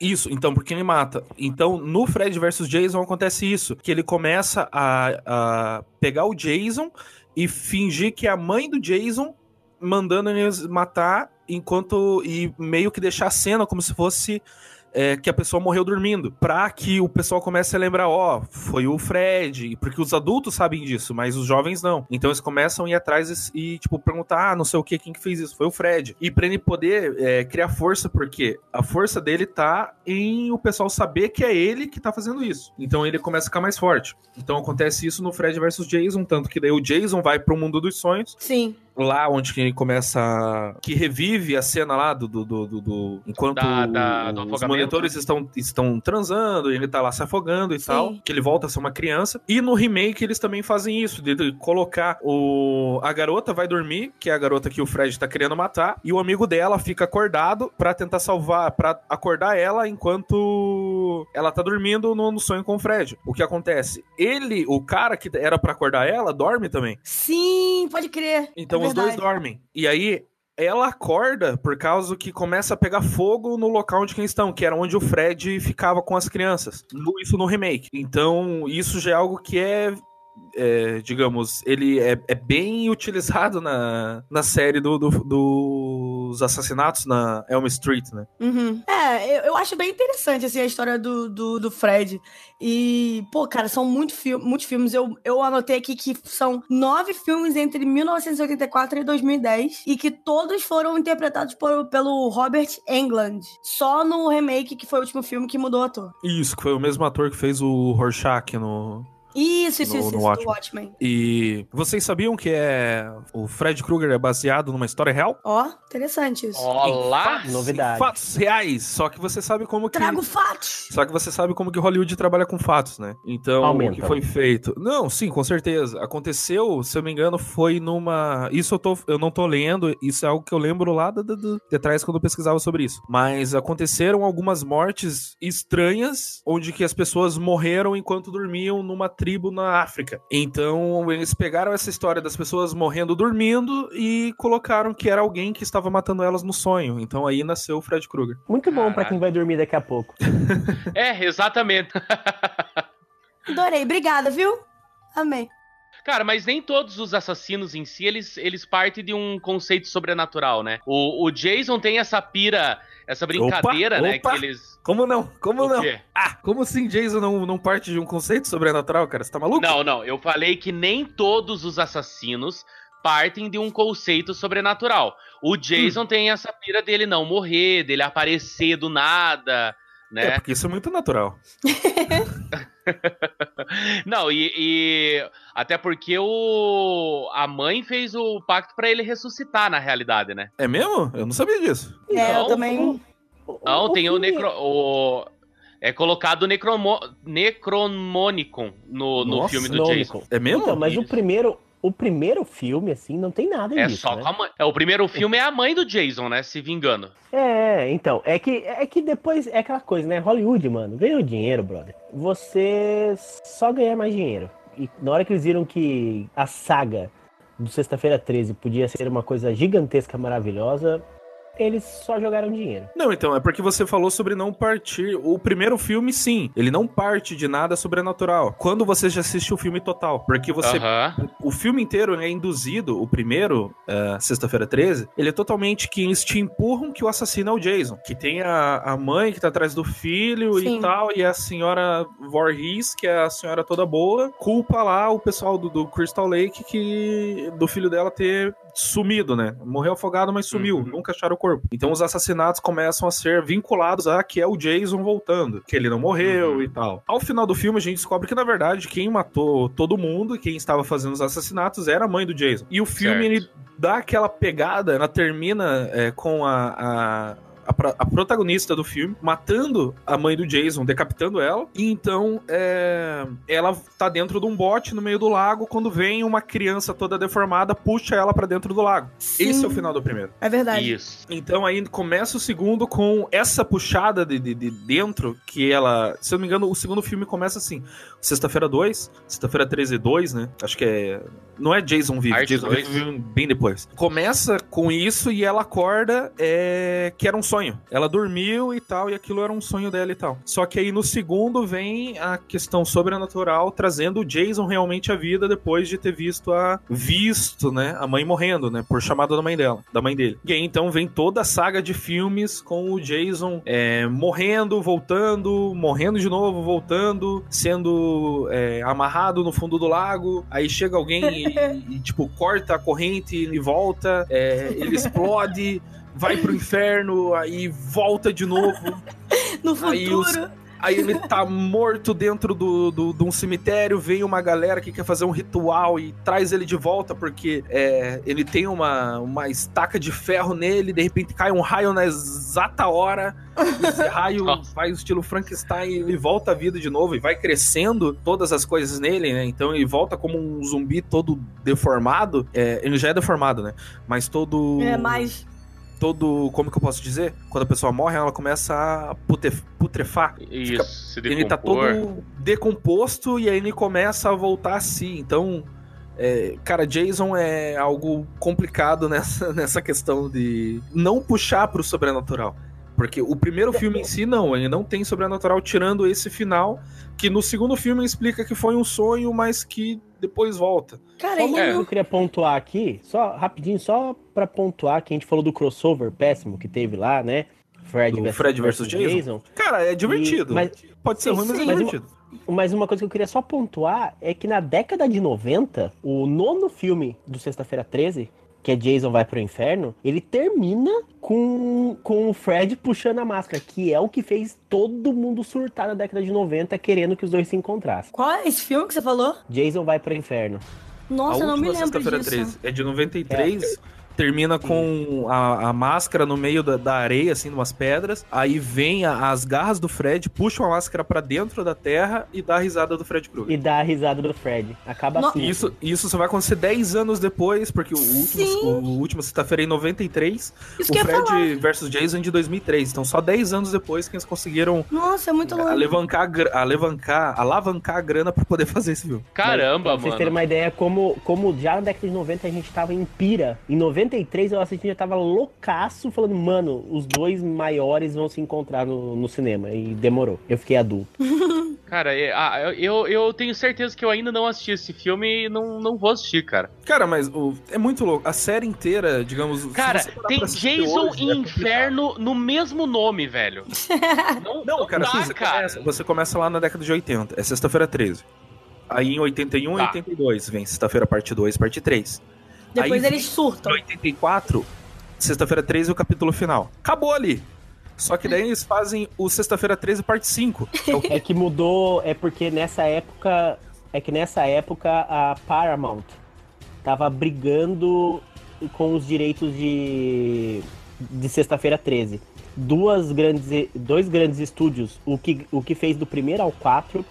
Isso, então, porque ele mata. Então, no Fred vs Jason acontece isso. Que ele começa a, a pegar o Jason e fingir que é a mãe do Jason mandando eles matar enquanto. E meio que deixar a cena como se fosse. É, que a pessoa morreu dormindo, pra que o pessoal comece a lembrar, ó, foi o Fred, porque os adultos sabem disso, mas os jovens não. Então eles começam a ir atrás e, e, tipo, perguntar, ah, não sei o que, quem que fez isso, foi o Fred. E pra ele poder é, criar força, porque a força dele tá em o pessoal saber que é ele que tá fazendo isso. Então ele começa a ficar mais forte. Então acontece isso no Fred versus Jason, tanto que daí o Jason vai pro mundo dos sonhos, Sim. Lá onde que ele começa. que revive a cena lá do. do, do, do- do- enquanto Da- da- do os monitores estão, estão transando, e ele tá lá se afogando e Sim. tal. Que ele volta a ser uma criança. E no remake eles também fazem isso, de, de colocar o. A garota vai dormir, que é a garota que o Fred tá querendo matar, e o amigo dela fica acordado pra tentar salvar, pra acordar ela enquanto ela tá dormindo no, no sonho com o Fred. O que acontece? Ele, o cara que era pra acordar ela, dorme também. Sim, pode crer. Então os dois dormem. E aí ela acorda por causa que começa a pegar fogo no local onde eles estão, que era onde o Fred ficava com as crianças. Isso no remake. Então isso já é algo que é. é, digamos, ele é, é bem utilizado na, na série do, do- dos assassinatos na Elm Street, né? Uhum. É, eu, eu acho bem interessante, assim, a história do, do, do Fred. E, pô, cara, são muito fi muitos filmes. Eu, eu anotei aqui que são nove filmes entre 1984 e 2010. E que todos foram interpretados por, pelo Robert Englund. Só no remake, que foi o último filme que mudou o ator. Isso, que foi o mesmo ator que fez o Rorschach no, Isso, isso, No- isso, no isso, Watchmen. do Watchmen. E vocês sabiam que é o Fred Krueger é baseado numa história real? Ó, interessante isso. Olá! Novidade. Fatos reais, só que você sabe como que Trago fatos. só que você sabe como que Hollywood trabalha com fatos, né? Então, Aumenta. o que foi feito? Não, sim, com certeza. Aconteceu, se eu me engano, foi numa. Isso eu, tô, eu não tô lendo, isso é algo que eu lembro lá do, do, do- de trás quando eu pesquisava sobre isso. Mas aconteceram algumas mortes estranhas, onde que as pessoas morreram enquanto dormiam numa tribo na África. Então, eles pegaram essa história das pessoas morrendo dormindo e colocaram que era alguém que estava matando elas no sonho. Então aí nasceu o Fred Krueger. Muito bom pra Caralho. quem vai dormir daqui a pouco. É, exatamente. Adorei, obrigada, viu? Amei. Cara, mas nem todos os assassinos em si, eles, eles partem de um conceito sobrenatural, né? O, o Jason tem essa pira, essa brincadeira, Opa, né? opa. Que eles. Como não? Como O não? quê? Ah, como assim Jason não, não parte de um conceito sobrenatural, cara? Você tá maluco? Não, não, eu falei que nem todos os assassinos partem de um conceito sobrenatural. O Jason tem essa pira dele não morrer, dele aparecer do nada, É, né? porque isso é muito natural. Não, e, e até porque o a mãe fez o pacto pra ele ressuscitar na realidade, né? É mesmo? Eu não sabia disso. É, eu também. Não, tem o necro o é colocado o necromo, Necromonicon no, no Nossa, filme do. Jason. É mesmo? Então, mas o primeiro, o primeiro filme, assim, não tem nada É disso, só né? com a mãe. É, o primeiro filme é a mãe do Jason, né? Se vingando. É, então, é que, é que depois é aquela coisa, né? Hollywood, mano, ganhou dinheiro, brother. Você só ganhar mais dinheiro. E na hora que eles viram que a saga do Sexta-feira 13 podia ser uma coisa gigantesca, maravilhosa, eles só jogaram dinheiro. Não, então, é porque você falou sobre não partir. O primeiro filme, sim, ele não parte de nada sobrenatural. Quando você já assiste o filme total. Porque você. Aham. O filme inteiro é induzido, o primeiro, é, Sexta-feira 13, ele é totalmente que eles te empurram que o assassino é o Jason. Que tem a, a mãe que tá atrás do filho Sim. e tal, e a senhora Voorhees, que é a senhora toda boa, culpa lá o pessoal do, do Crystal Lake que do filho dela ter sumido, né? Morreu afogado, mas sumiu. Uhum. Nunca acharam o corpo. Então os assassinatos começam a ser vinculados a que é o Jason voltando, que ele não morreu Uhum. e tal. Ao final do filme, a gente descobre que, na verdade, quem matou todo mundo e quem estava fazendo os assassinatos era a mãe do Jason. E o filme, Certo. ele dá aquela pegada, ela termina é, com a. a a, a protagonista do filme matando a mãe do Jason, decapitando ela, e então é, ela tá dentro de um bote no meio do lago. Quando vem uma criança toda deformada, puxa ela pra dentro do lago. Sim, Esse é o final do primeiro. É verdade. Isso. Então aí começa o segundo com essa puxada de, de, de dentro, que ela. Se eu não me engano, o segundo filme começa assim: Sexta-feira 2, Sexta-feira 13 2, né? Acho que é. Não é Jason vive, Parte Jason vive bem depois. Começa com isso e ela acorda é, que era um sonho. Ela dormiu e tal, e aquilo era um sonho dela e tal. Só que aí no segundo vem a questão sobrenatural trazendo o Jason realmente à vida depois de ter visto a. visto, né? A mãe morrendo, né? Por chamada da mãe dela, da mãe dele. E aí então vem toda a saga de filmes com o Jason é, morrendo, voltando, morrendo de novo, voltando, sendo é, amarrado no fundo do lago. Aí chega alguém e, e, tipo, corta a corrente e volta, é, ele explode. Vai pro inferno, aí volta de novo. No Aí futuro. os- Aí ele tá morto dentro do, do, de um cemitério. Vem uma galera que quer fazer um ritual e traz ele de volta porque é, ele tem uma, uma estaca de ferro nele. De repente cai um raio na exata hora. Esse raio faz o estilo Frankenstein e ele volta à vida de novo e vai crescendo todas as coisas nele, né? Então ele volta como um zumbi todo deformado. É, ele já é deformado, né? Mas todo É, mas. Todo. Como que eu posso dizer? Quando a pessoa morre, ela começa a pute- putrefar. Isso. se Ele tá decompor. todo decomposto e aí ele começa a voltar a si. Então, é, cara, Jason é algo complicado nessa, nessa questão de não puxar pro sobrenatural. Porque o primeiro filme em si, não, ele não tem sobrenatural, tirando esse final, que no segundo filme explica que foi um sonho, mas que depois volta. Cara, Só uma e coisa que eu queria pontuar aqui, só rapidinho, só pra pontuar que a gente falou do crossover péssimo que teve lá, né? Fred, versus- Fred versus Jason? Cara, é divertido. E- mas- Pode ser Sim, ruim, mas é sim. divertido. Mas uma coisa que eu queria só pontuar é que na década de 90, o nono filme do Sexta-feira 13, que é Jason vai pro inferno, ele termina com, com o Fred puxando a máscara, que é o que fez todo mundo surtar na década de 90, querendo que os dois se encontrassem. Qual é esse filme que você falou? Jason vai pro inferno. Nossa, a eu não me lembro disso. 13 é de 93. Termina com a, a máscara no meio da, da areia, assim, umas pedras. Aí vem a- as garras do Fred, puxam a máscara pra dentro da terra e dá a risada do Fred Krueger. E dá a risada do Fred. Acaba No- assim. E Isso, isso só vai acontecer 10 anos depois, porque o último, Sim. o último sexta-feira é em 93, Isso o. Fred versus Jason de 2003. Então só 10 anos depois que eles conseguiram Nossa, é muito longe. alavancar, alavancar, alavancar a grana pra poder fazer esse filme. Caramba, Pra vocês mano. terem uma ideia, como, como já na década de 90 a gente tava em pira. Em 93 eu assisti já tava loucaço, falando, mano, os dois maiores vão se encontrar no, no cinema. E demorou. Eu fiquei adulto. Cara, é- ah, eu, eu tenho certeza que eu ainda não assisti esse filme e não, não vou assistir, cara. Cara, mas o- é muito louco. A série inteira, digamos. Cara, tem Jason hoje, e é. Inferno no mesmo nome, velho. Não, Não, cara, dá, assim, você, cara. Começa, você começa lá na década de 80, é sexta-feira 13. Aí em 81 e Tá. 82 vem sexta-feira parte 2, parte 3. Depois Aí- eles surtam. Em 84, sexta-feira 13 o capítulo final. Acabou ali. Só que daí eles fazem o Sexta-feira 13, parte 5. É É que mudou, é porque nessa época. É que nessa época a Paramount tava brigando com os direitos de. de sexta-feira 13. Duas grandes, dois grandes estúdios, o que, o que fez do primeiro ao 4,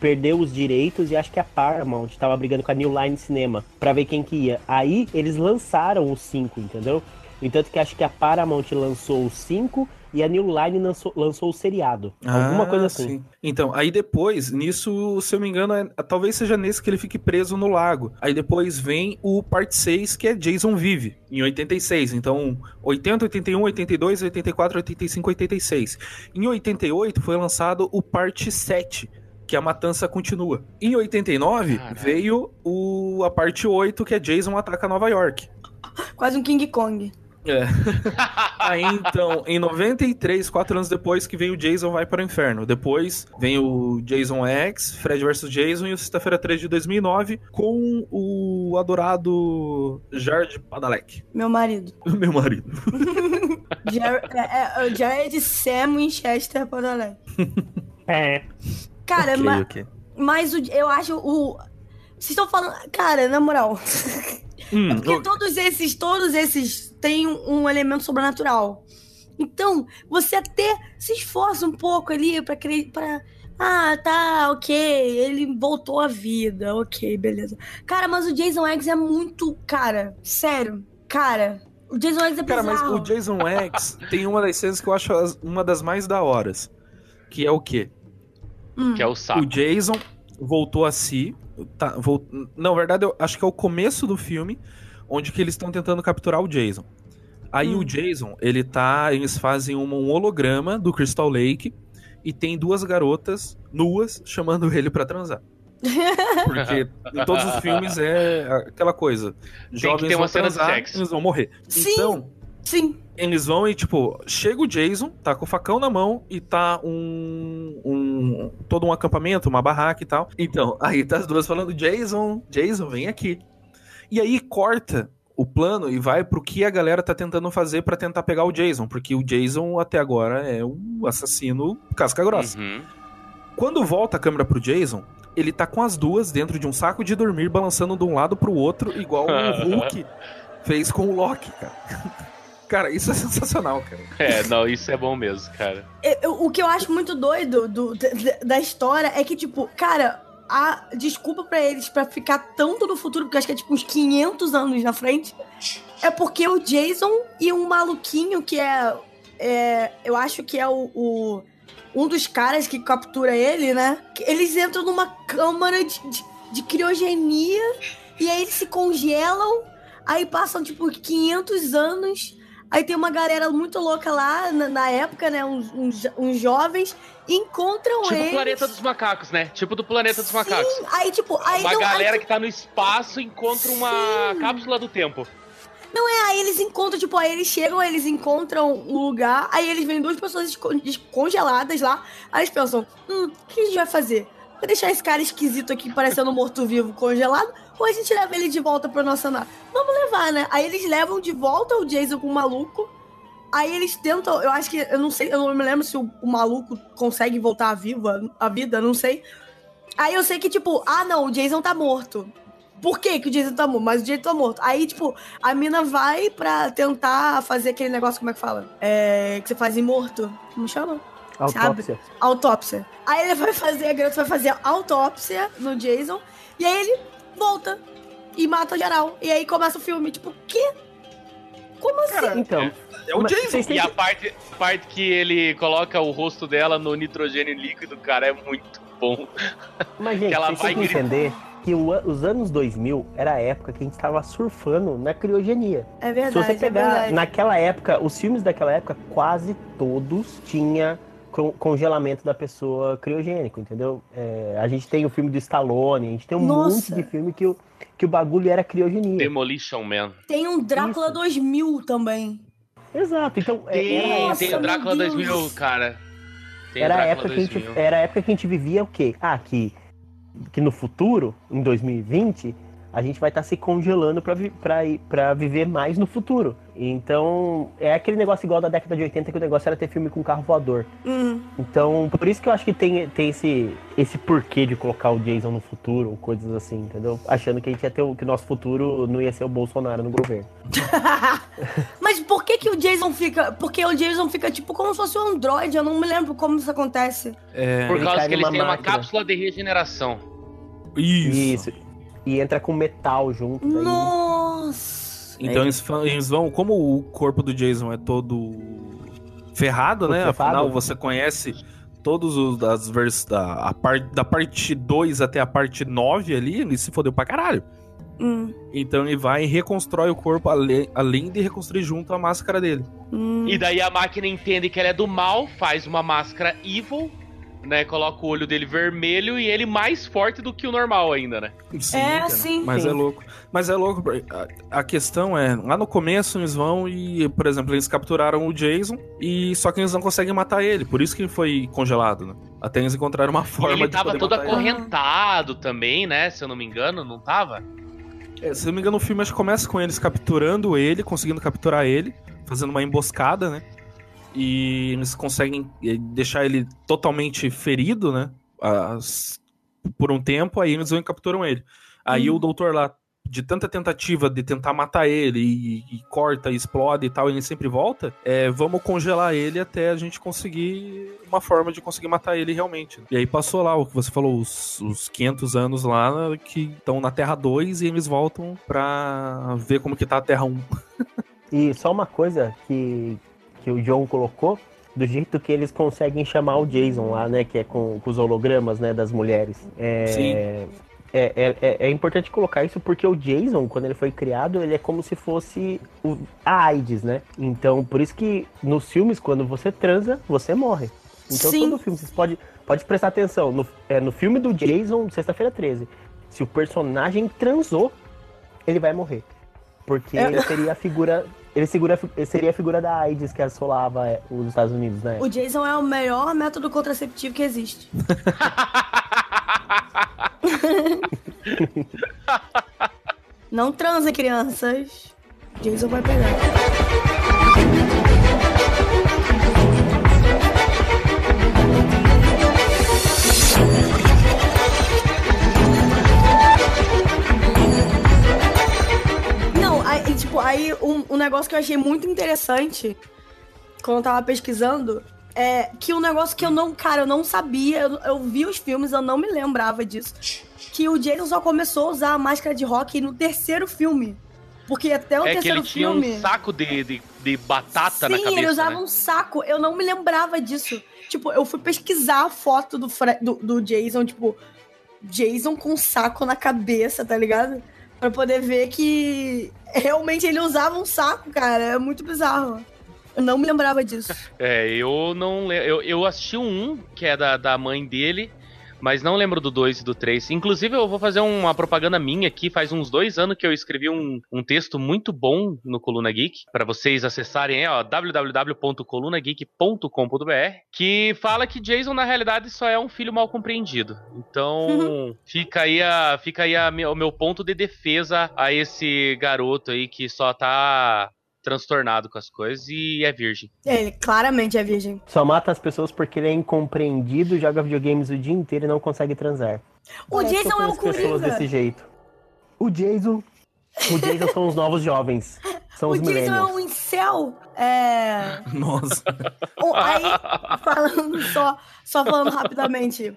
perdeu os direitos e acho que a Paramount tava brigando com a New Line Cinema pra ver quem que ia. Aí eles lançaram os 5, entendeu? No entanto que acho que a Paramount lançou os 5 e a New Line lançou, lançou o seriado. Alguma Ah, coisa assim. sim. Então, aí depois, nisso, se eu me engano, é- talvez seja nesse que ele fique preso no lago. Aí depois vem o parte 6, que é Jason Vive, em 86. Então, 80, 81, 82, 84, 85, 86. Em 88 foi lançado o parte 7. Que a matança continua. Em 89 Caralho. veio o, a parte 8, que é Jason ataca Nova York. Quase um King Kong. É. Aí então, em 93, quatro anos depois, que vem o Jason vai para o inferno. Depois vem o Jason X, Fred vs Jason e o Sexta-feira 3 de 2009 com o adorado Jared Padalecki, Meu marido. meu marido. Jared, é, é, Jared Sam Winchester Podolé. É. Cara, Ok, ma- ok. mas o, eu acho o. Vocês estão falando. Cara, na moral. Hum, Porque o- todos esses, todos esses têm um, um elemento sobrenatural. Então, você até se esforça um pouco ali pra crer. Pra... Ah, tá, ok. Ele voltou à vida. Ok, beleza. Cara, mas o Jason X é muito. Cara, sério. Cara, o Jason X é Cara, mas o Jason X tem uma das cenas que eu acho uma das mais da horas. Que é o quê? Hum. que é o saco. O Jason voltou a si. Tá, vol... Não, na verdade, eu acho que é o começo do filme, onde que eles estão tentando capturar o Jason. Aí Hum. o Jason, ele tá. Eles fazem um, um holograma do Crystal Lake e tem duas garotas nuas chamando ele pra transar. Porque em todos os filmes é aquela coisa. Jovens ter uma vão cena de transar, sexo. eles vão morrer. Sim. Então, Sim. eles vão e, tipo, chega o Jason, tá com o facão na mão e tá um. um todo um acampamento, uma barraca e tal. Então, aí tá as duas falando: Jason, Jason, vem aqui. E aí corta o plano e vai pro que a galera tá tentando fazer pra tentar pegar o Jason, porque o Jason até agora é um assassino casca grossa. Uhum. Quando volta a câmera pro Jason, ele tá com as duas dentro de um saco de dormir, balançando de um lado pro outro, igual o Hulk fez com o Loki, cara. Cara, isso é sensacional, cara. É, não, isso é bom mesmo, cara. Eu- o que eu acho muito doido do- da- história é que, tipo, cara, a desculpa pra eles pra ficar tanto no futuro, porque eu acho que é tipo uns 500 anos na frente, é porque o Jason e um maluquinho que é. é, eu acho que é o, o- Um dos caras que captura ele, né? Eles entram numa câmara de, de, de criogenia e aí eles se congelam, aí passam, tipo, 500 anos. Aí tem uma galera muito louca lá na, na época, né? Uns, uns, uns jovens encontram Tipo o eles. Planeta dos Macacos, né? Tipo do Planeta dos Macacos. Sim, aí tipo, aí Uma não, galera aí, que tá no espaço encontra uma Sim. cápsula do tempo. não é, aí eles encontram, tipo, aí eles chegam, eles encontram um lugar, aí eles veem duas pessoas descongeladas lá, aí eles pensam, hum, o que a gente vai fazer? Vai deixar esse cara esquisito aqui parecendo um morto-vivo congelado? Ou a gente leva ele de volta pra nossa nave? Vamos levar, né? Aí eles levam de volta o Jason com o maluco. Aí eles tentam, eu acho que, eu não sei, eu não me lembro se o, o maluco consegue voltar à viva, à vida, não sei. Aí eu sei que, tipo, ah não, o Jason tá morto. Por que, que o Jason tá morto? Mas o Jason tá morto. Aí, tipo, a mina vai pra tentar fazer aquele negócio, como é que fala? É. Que você faz em morto. Como chama? Autópsia. Autópsia. Aí ele vai fazer, a garota vai fazer a autópsia no Jason. E aí ele volta e mata geral. E aí começa o filme. Tipo, quê? Como assim? Então, É o mas Jason. E a parte, parte que ele coloca o rosto dela no nitrogênio líquido, cara, é muito bom. Mas, gente, que ela vocês vai têm que gritar. entender que o os anos 2000 era a época que a gente tava surfando na criogenia. É Se verdade, você é pegar verdade. naquela época, os filmes daquela época, quase todos tinha congelamento da pessoa criogênico, entendeu? É, a gente tem o filme do Stallone, a gente tem um Nossa. monte de filme que o, que o bagulho era criogenia. Demolition Man. Tem um Drácula Isso. 2000 também. Exato, então é- Tem, era, Nossa, tem o Drácula meu 2000, Deus. cara. Tem era, o a Drácula época que a gente, 2000. era a época que a gente vivia o quê? Ah, que, que no futuro, em 2020, a gente vai estar se congelando para vi viver mais no futuro. Então, é aquele negócio igual da década de 80 que o negócio era ter filme com carro voador. Hum. Então, por isso que eu acho que tem, tem esse, esse porquê de colocar o Jason no futuro, ou coisas assim, entendeu? Achando que a gente ia ter o, que o nosso futuro não ia ser o Bolsonaro no governo. Mas por que que o Jason fica... Porque o Jason fica tipo como se fosse um androide, eu não me lembro como isso acontece. É, Por Ele causa que eles numa têm uma máquina. cápsula de regeneração. isso. Isso. E entra com metal junto. daí- Nossa! Então eles, fa- eles vão, como o corpo do Jason é todo ferrado, Todo né? ferrado. Afinal, você conhece todos os das vers da, a par, da parte 2 até a parte 9 ali, ele se fodeu pra caralho. Hum, Então ele vai e reconstrói o corpo ale- além de reconstruir junto a máscara dele. hum. E daí a máquina entende que ela é do mal, faz uma máscara evil, né? Coloca o olho dele vermelho e ele mais forte do que o normal ainda, né? Sim, É, cara. sim. Mas Sim. é louco. Mas é louco. A, a questão é, lá no começo eles vão e, por exemplo, eles capturaram o Jason e só que eles não conseguem matar ele. Por isso que ele foi congelado, né? Até eles encontraram uma forma ele de tava poder todo matar ele. acorrentado também, né? Se eu não me engano, não tava? É, se não me engano, o filme acho que começa com eles capturando ele, conseguindo capturar ele, fazendo uma emboscada, né? E eles conseguem eh, deixar ele totalmente ferido, né? As- por um tempo, aí eles vão e capturam ele. Aí Hum. o doutor lá, de tanta tentativa de tentar matar ele, e, e corta, e explode e tal, ele sempre volta, é, vamos congelar ele até a gente conseguir uma forma de conseguir matar ele realmente. E aí passou lá o que você falou, os, os 500 anos lá que estão na Terra 2 e eles voltam pra ver como que tá a Terra 1. E só uma coisa que, que o John colocou, do jeito que eles conseguem chamar o Jason lá, né? Que é com, com os hologramas, né? Das mulheres. É, Sim. É, é, é- é importante colocar isso porque o Jason, quando ele foi criado, ele é como se fosse o, a AIDS, né? Então, por isso que nos filmes, quando você transa, você morre. Então, Sim. todo filme, vocês pode, pode prestar atenção. No, é, no filme do Jason, sexta-feira 13, se o personagem transou, ele vai morrer. Porque É. ele seria a figura. Ele, segura, ele seria a figura da AIDS que assolava é, os Estados Unidos, né? O Jason é o melhor método contraceptivo que existe. Não transem, crianças. Jason vai pegar. Aí, um, um negócio que eu achei muito interessante quando eu tava pesquisando é que um negócio que eu não, cara, eu não sabia, eu, eu vi os filmes, eu não me lembrava disso. Que o Jason só começou a usar a máscara de rock no terceiro filme. Porque até o é que terceiro ele tinha filme. um saco de, de, de batata Sim, na cabeça. ele usava né? um saco. Eu não me lembrava disso. Tipo, eu fui pesquisar a foto do, do, do Jason, tipo, Jason com um saco na cabeça, tá ligado? Pra poder ver que realmente ele usava um saco, cara. É muito bizarro. Eu não me lembrava disso. É, eu não lembro. Eu, eu assisti um, que é da, da mãe dele, mas não lembro do 2 e do 3. Inclusive, eu vou fazer uma propaganda minha aqui. Faz uns dois anos que eu escrevi um, um texto muito bom no Coluna Geek, para vocês acessarem, é, ó, www.colunageek.com.br, que fala que Jason, na realidade, só é um filho mal compreendido. Então, fica aí, a, fica aí a, o meu ponto de defesa a esse garoto aí que só tá transtornado com as coisas e é virgem. Ele claramente é virgem. Só mata as pessoas porque ele é incompreendido, joga videogames o dia inteiro e não consegue transar. O Parece que Jason é o conheço pessoas Coringa. desse jeito. O Jason. O Jason são os novos jovens. São O os Jason é um incel. É. Nossa. O- Aí, falando só, só falando rapidamente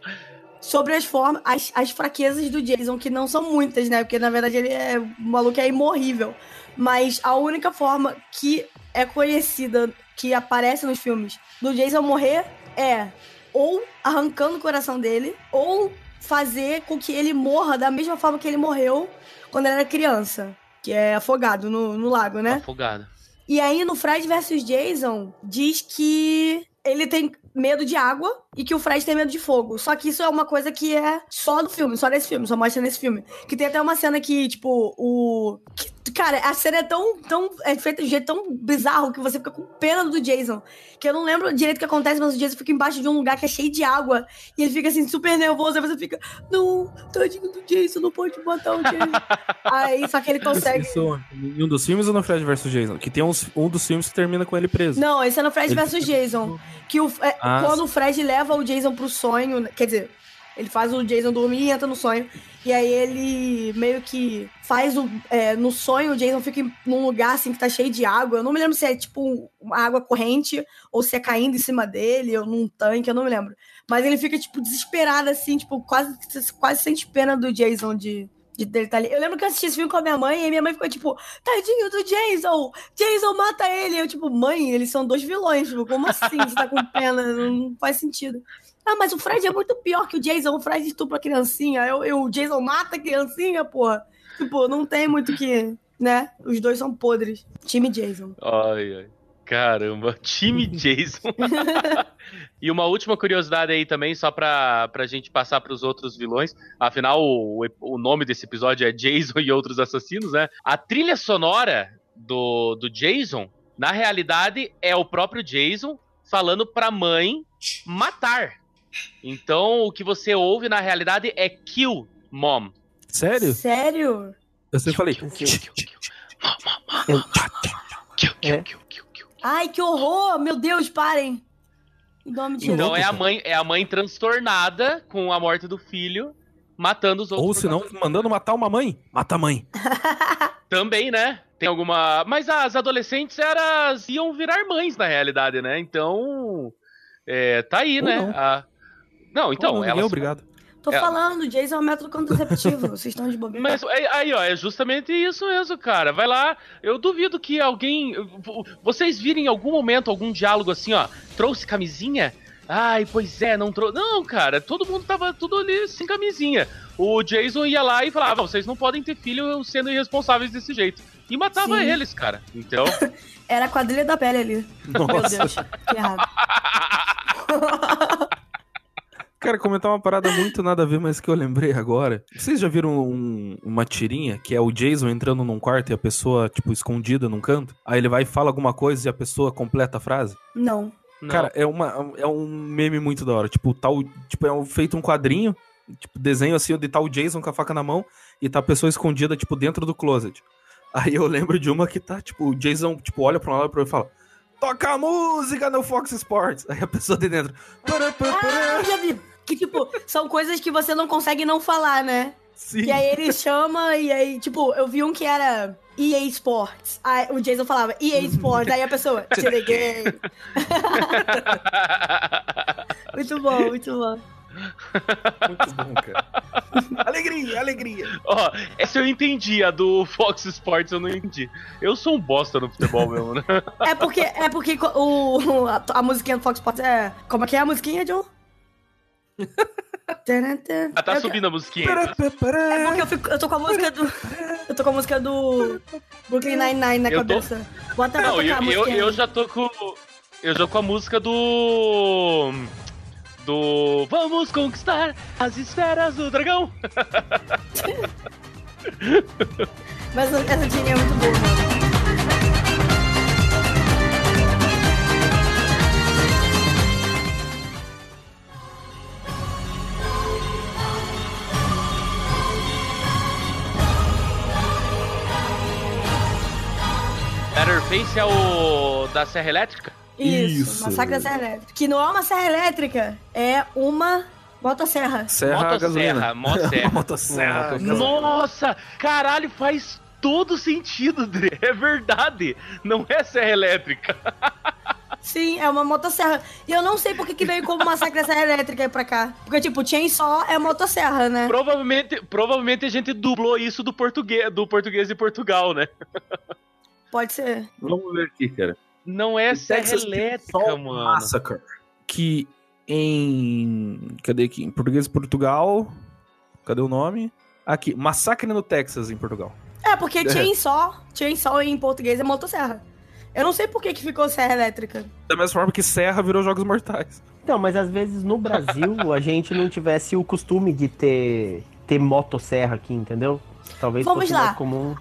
sobre as formas, as, as fraquezas do Jason, que não são muitas, né? Porque na verdade ele é um maluco é imorrível. Mas a única forma que é conhecida, que aparece nos filmes, do Jason morrer é ou arrancando o coração dele, ou fazer com que ele morra da mesma forma que ele morreu quando ele era criança. Que é afogado no, no lago, né? Afogado. E aí, no Fred vs Jason, diz que ele tem medo de água e que o Fred tem medo de fogo. Só que isso é uma coisa que é só do filme, só desse filme, só mostra nesse filme. Que tem até uma cena que, tipo, o. Que, Cara, a cena é tão, tão. É feita de um jeito tão bizarro que você fica com pena do Jason. Que eu não lembro direito o que acontece, mas o Jason fica embaixo de um lugar que é cheio de água. E ele fica assim, super nervoso. Aí você fica, não, tadinho do Jason, não pode matar o Jason. aí, só que ele consegue. Isso em um dos filmes ou no Fred vs Jason? Que tem uns, um dos filmes que termina com ele preso. Não, esse é no Fred Ele vs Jason. Que o, é, Ah, quando o Fred leva o Jason pro sonho, quer dizer, ele faz o Jason dormir e entra no sonho. E aí ele meio que faz o. é, no sonho, o Jason fica num lugar assim que tá cheio de água. Eu não me lembro se é tipo uma água corrente ou se é caindo em cima dele ou num tanque, eu não me lembro. Mas ele fica, tipo, desesperado, assim, tipo, quase, quase sente pena do Jason de. De dele tá ali. Eu lembro que eu assisti esse filme com a minha mãe e minha mãe ficou tipo, tadinho do Jason! Jason mata ele! Eu, tipo, mãe, eles são dois vilões. Tipo, como assim você tá com pena? Não faz sentido. Ah, mas o Fred é muito pior que o Jason. O Fred estupra a criancinha. Eu, eu, o Jason mata a criancinha, porra. Tipo, não tem muito que. Né? Os dois são podres. Time Jason. Ai, ai. Caramba, time Jason. e uma última curiosidade aí também, só pra, pra gente passar pros outros vilões. Afinal, o, o nome desse episódio é Jason e Outros Assassinos, né? A trilha sonora do, do Jason, na realidade, é o próprio Jason falando pra mãe matar. Então, o que você ouve na realidade é Kill Mom. Sério? Sério? Eu sempre falei. Kill, kill, kill, kill. Mom, mom, mom. Kill, kill, É. kill, kill, kill. Ai, que horror! Meu Deus, parem! Em nome de Então é a mãe, é a mãe transtornada com a morte do filho, matando os outros. Ou se não, mandando matar uma mãe. Mata a mãe. Também, né? Tem alguma. Mas as adolescentes elas iam virar mães na realidade, né? Então. É, tá aí, Ou né? não. A- Não, então, ninguém elas. é obrigado. Tô É. falando, Jason é um método contraceptivo. Vocês estão de bobeira. Mas aí, ó, é justamente isso mesmo, cara. Vai lá. Eu duvido que alguém. vo- Vocês virem em algum momento algum diálogo assim, ó. Trouxe camisinha? Ai, pois é, não trouxe. Não, cara, todo mundo tava tudo ali sem camisinha. O Jason ia lá e falava: vocês não podem ter filho sendo irresponsáveis desse jeito. E matava Sim. eles, cara. Então. Era a quadrilha da pele ali. Meu Nossa. Deus. Que errado. Cara, comentar uma parada muito nada a ver, mas que eu lembrei agora. Vocês já viram um- uma tirinha que é o Jason entrando num quarto e a pessoa, tipo, escondida num canto? Aí ele vai e fala alguma coisa e a pessoa completa a frase? Não. não. Cara, é, uma, é um meme muito da hora. Tipo, tal, tipo, é um- feito um quadrinho, tipo, desenho assim, de o Jason com a faca na mão e tá a pessoa escondida, tipo, dentro do closet. Aí eu lembro de uma que tá, tipo, o Jason, tipo, olha pra um lado e pro outro e fala: Toca a música no Fox Sports. Aí a pessoa de dentro. "Pará, pará, Ah, pará." eu já vi. Que, tipo, são coisas que você não consegue não falar, né? Sim. E aí ele chama, e aí, tipo, eu vi um que era EA Sports. Aí o Jason falava EA Sports, aí a pessoa, to the game. Muito bom, muito bom. Muito bom, cara. alegria, alegria. Ó, essa eu entendi, a do Fox Sports eu não entendi. Eu sou um bosta no futebol mesmo, né? É porque, é porque o, a, a musiquinha do Fox Sports é. Como é que é a musiquinha, John? Ah, tá Eu- subindo a musiquinha. Pará. É porque eu, fico, eu tô com a música do. Eu tô com a música do. Brooklyn Nine-Nine na Eu tô- cabeça. Bota Não, eu, a eu, eu já tô com. Eu já com a música do. Do. Vamos conquistar as esferas do dragão! Mas essa, tinha é muito boa, mano. Letterface é o. da Serra Elétrica? Isso, Isso. Massacre da Serra Elétrica. Que não é uma serra elétrica, é uma motosserra. Serra a gasolina. Motosserra, Motosserra. Nossa! Caralho, faz todo sentido, Dre. É verdade. Não é serra elétrica. Sim, é uma motosserra. E eu não sei por que, que veio como Massacre da Serra Elétrica pra cá. Porque, tipo, Chainsaw é motosserra, né? Provavelmente, provavelmente a gente dublou isso do português, do português de Portugal, né? Pode ser. Vamos ver aqui, cara. Não é serra Texas elétrica, mano. Massacre. Que em. Cadê aqui? Em português Portugal. Cadê o nome? Aqui, Massacre no Texas, em Portugal. É, porque Chainsaw, Chainsaw em português é motosserra. Eu não sei por que, que ficou serra elétrica. Da mesma forma que Serra virou Jogos Mortais. Então, mas às vezes no Brasil a gente não tivesse o costume de ter, ter motosserra aqui, entendeu? Talvez Vamos fosse lá. mais comum.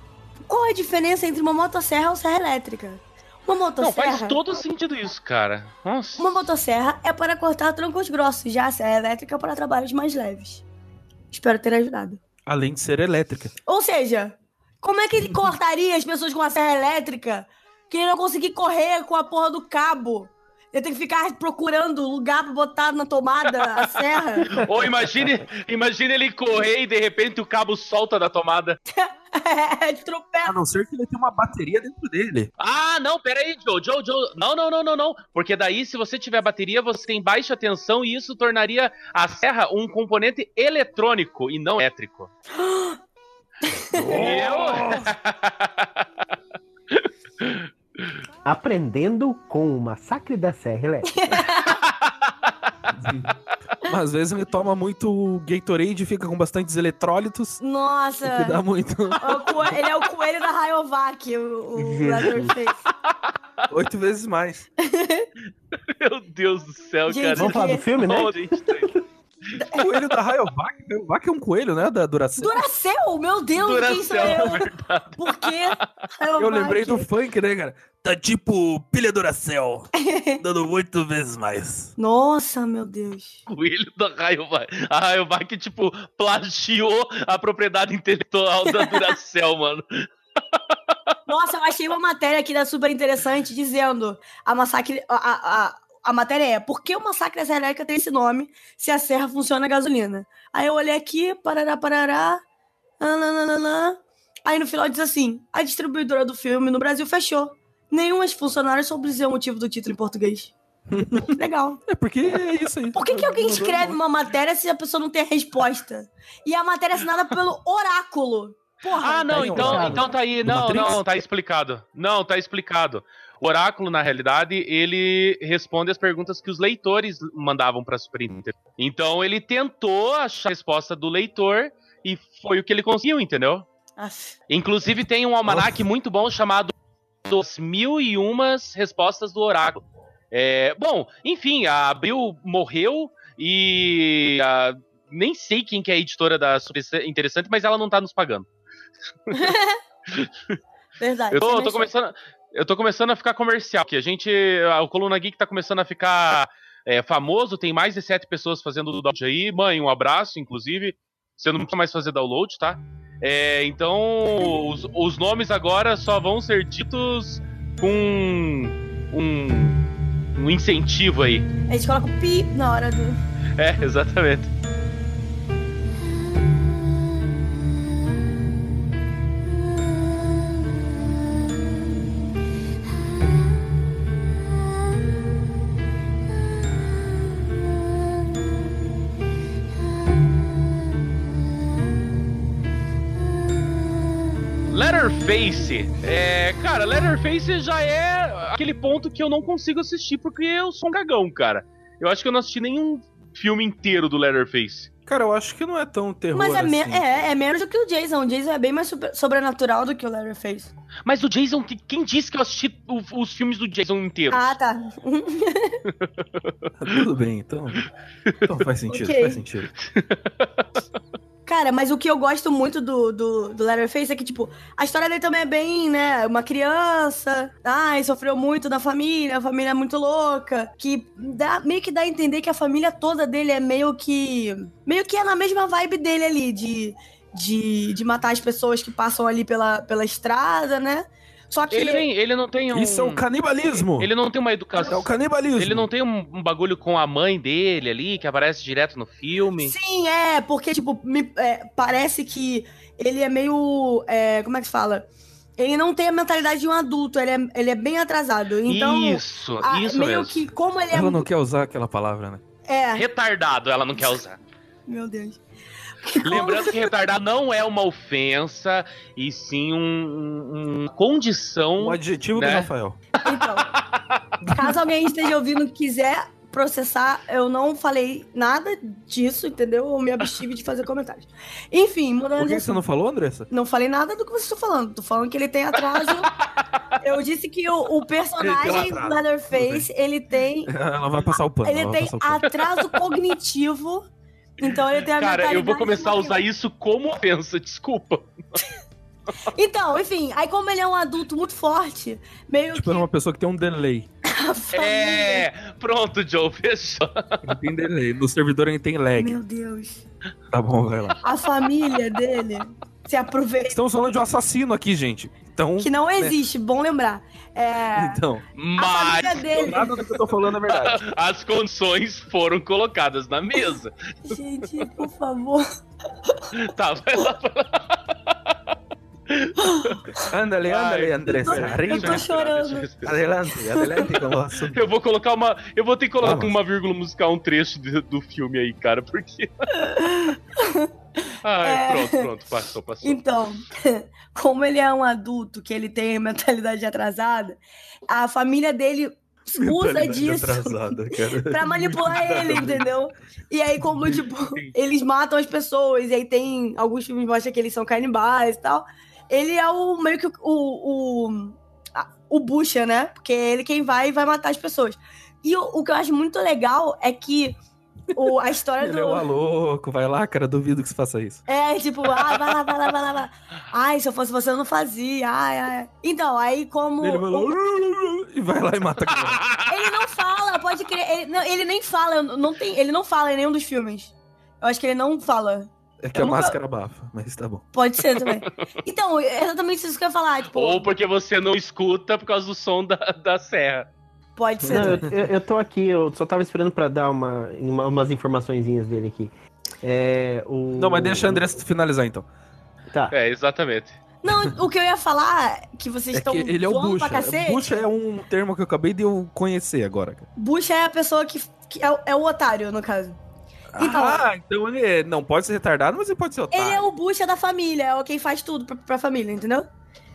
Qual é a diferença entre uma motosserra ou serra elétrica? Uma Não, motosserra. faz todo sentido isso, cara. Nossa. Uma motosserra é para cortar troncos grossos, já a serra elétrica é para trabalhos mais leves. Espero ter ajudado. Além de ser elétrica. Ou seja, como é que ele cortaria as pessoas com a serra elétrica que ele não conseguir correr com a porra do cabo? Ele tem que ficar procurando lugar pra botar na tomada a serra. Ou imagine, imagine ele correr e de repente o cabo solta da tomada. É, de tropeço. A não ser que ele tenha uma bateria dentro dele. Ah, não, pera aí, Joe, Joe, Joe. Não, não, não, não, não. Porque daí, se você tiver bateria, você tem baixa tensão e isso tornaria a serra um componente eletrônico e não elétrico. Aprendendo com o massacre da Serra Elétrica. Mas às vezes ele toma muito Gatorade e fica com bastantes eletrólitos. Nossa. O que dá muito. Coe- Ele é o coelho da Rayovac, o, o Leatherface. Oito vezes mais. Meu Deus do céu, Gente, cara. Vamos falar do filme, né? Oh, gente, Coelho da Rayovac. Rayovac é um coelho, né? Da Duracell. Duracell, meu Deus, quem sou Duracell, eu? verdade. Por quê? Eu lembrei do funk, né, cara? Tá tipo pilha Duracell. dando oito vezes mais. Nossa, meu Deus. Coelho da Rayovac. A Rayovac, tipo, plagiou a propriedade intelectual da Duracell, mano. Nossa, eu achei uma matéria aqui da super interessante dizendo a massacre. A, a, a, matéria é por que o massacre da Serra Elétrica tem esse nome se a serra funciona a gasolina? Aí eu olhei aqui, parará, parará. nananana. Aí no final diz assim: a distribuidora do filme no Brasil fechou. Nenhum dos funcionários soube dizer o motivo do título em português. Legal. É porque é isso aí. Por que, que alguém escreve uma matéria se a pessoa não tem a resposta? E a matéria é assinada pelo oráculo. Porra. Ah, não, Tá então, então tá aí. Não, não, tá explicado. Não, tá explicado. O Oráculo, na realidade, ele responde as perguntas que os leitores mandavam pra Super Nintendo. Então ele tentou achar a resposta do leitor e foi o que ele conseguiu, entendeu? Aff. Inclusive tem um almanac muito bom chamado Dos Mil e Umas Respostas do Oráculo. É, bom, enfim, a Abril morreu e a- nem sei quem que é a editora da Super Interessante, mas ela não tá nos pagando. Verdade. Eu tô, tô começando, eu tô começando a ficar comercial, que a gente, o Coluna Geek tá começando a ficar é, famoso, tem mais de sete pessoas fazendo o download aí. Mãe, um abraço, inclusive. Você não precisa mais fazer download, tá? É, então, os, os nomes agora só vão ser ditos com um, um incentivo aí. A gente coloca o pi na hora do. É, exatamente. Letterface, é, cara, Letterface já é aquele ponto que eu não consigo assistir porque eu sou um cagão, cara. Eu acho que eu não assisti nenhum filme inteiro do Letterface. Cara, eu acho que não é tão terror Mas é, assim. é, é menos do que o Jason. O Jason é bem mais sobrenatural do que o Leatherface. Mas o Jason, que- quem disse que eu assisti o- os filmes do Jason inteiros? Ah, tá. Tudo bem, então. Então faz sentido, Ok. faz sentido. Cara, mas o que eu gosto muito do, do, do Leatherface é que, tipo, a história dele também é bem, né? Uma criança, ai, sofreu muito da família, a família é muito louca. Que dá, meio que dá a entender que a família toda dele é meio que. Meio que é na mesma vibe dele ali, de, de, de matar as pessoas que passam ali pela, pela estrada, né? Só que. Ele, ele não tem um. Isso é o canibalismo! Ele não tem uma É educação. o canibalismo! Ele não tem um, um bagulho com a mãe dele ali, que aparece direto no filme. Sim, é, porque, tipo, me, é, parece que ele é meio. é, como é que se fala? Ele não tem a mentalidade de um adulto, ele é, ele é bem atrasado. Então, isso, a- isso meio mesmo. que, como ele é. Ela não quer usar aquela palavra, né? É, Retardado, ela não quer usar. meu Deus. Lembrando que retardado não é uma ofensa, e sim um, um- uma condição. Um adjetivo né? do Rafael. Então, caso alguém esteja ouvindo e quiser processar, eu não falei nada disso, entendeu? Eu me abstive de fazer comentários. Enfim, mudando Por de que você não falou, Andressa? Não falei nada do que vocês estão falando. Tô falando que ele tem atraso. Eu disse que o, o personagem. Leatherface, ele tem, Ela vai passar o pano. ele tem atraso cognitivo. Então ele tem a Cara, eu vou começar a usar isso como ofensa, desculpa. Então, enfim, aí como ele é um adulto muito forte, meio Tipo, que é uma pessoa que tem um delay. a família... É, pronto, Joe, fechou. Ele tem delay. No servidor ele tem lag. Meu Deus. Tá bom, vai lá. A família dele se aproveita. Estamos falando de um assassino aqui, gente. Então. Que não existe, bom lembrar. É, Então. a Mas dele. Nada do que eu tô falando é verdade. as condições foram colocadas na mesa. Gente, por favor. Tá, vai lá. vai lá. Ándale, Vai. ándale, Andrés. Eu tô chorando. Adelante, adelante com o assunto. Eu vou colocar uma. Eu vou ter que colocar Vamos. uma vírgula musical, um trecho de- do filme aí, cara, porque. Ai, É. pronto, pronto, passou, passou. Então, como ele é um adulto, que ele tem mentalidade atrasada, a família dele usa disso pra manipular ele, entendeu? E aí, como, tipo, eles matam as pessoas, e aí tem alguns filmes que mostram que eles são canibais e tal. Ele é o meio que o, o, o Bucha, né? Porque é ele quem vai e vai matar as pessoas. E o, o que eu acho muito legal é que o, a história Ele do. é o louco, vai lá, cara, duvido que você faça isso. É, tipo, ah, vai lá, vai lá, vai lá, vai lá. Ai, se eu fosse você, eu não fazia. Ai, ai. Então, aí como. Ele vai lá o- e vai lá e mata a criança. ele não fala, pode crer. Ele não, ele nem fala, não tem, ele não fala em nenhum dos filmes. Eu acho que ele não fala. É que Eu a nunca- máscara abafa, mas tá bom. Pode ser também. Então, é exatamente isso que eu ia falar. Tipo, Ou porque você não escuta por causa do som da, da serra. Pode ser. Não, eu, eu- eu tô aqui, eu só tava esperando pra dar uma, uma- umas informaçõezinhas dele aqui. É, o... Não, mas deixa a Andressa finalizar então. Tá. É, exatamente. Não, o que eu ia falar, que vocês É estão que ele é o zoando pra Bucha. cacete. Bucha é um termo que eu acabei de eu conhecer agora. Bucha é a pessoa que, que é, o- é o otário, no caso. Então- ah, então ele é- não pode ser retardado, mas ele pode ser otário. Ele é o Bucha da família, é o quem faz tudo pra, pra família, entendeu?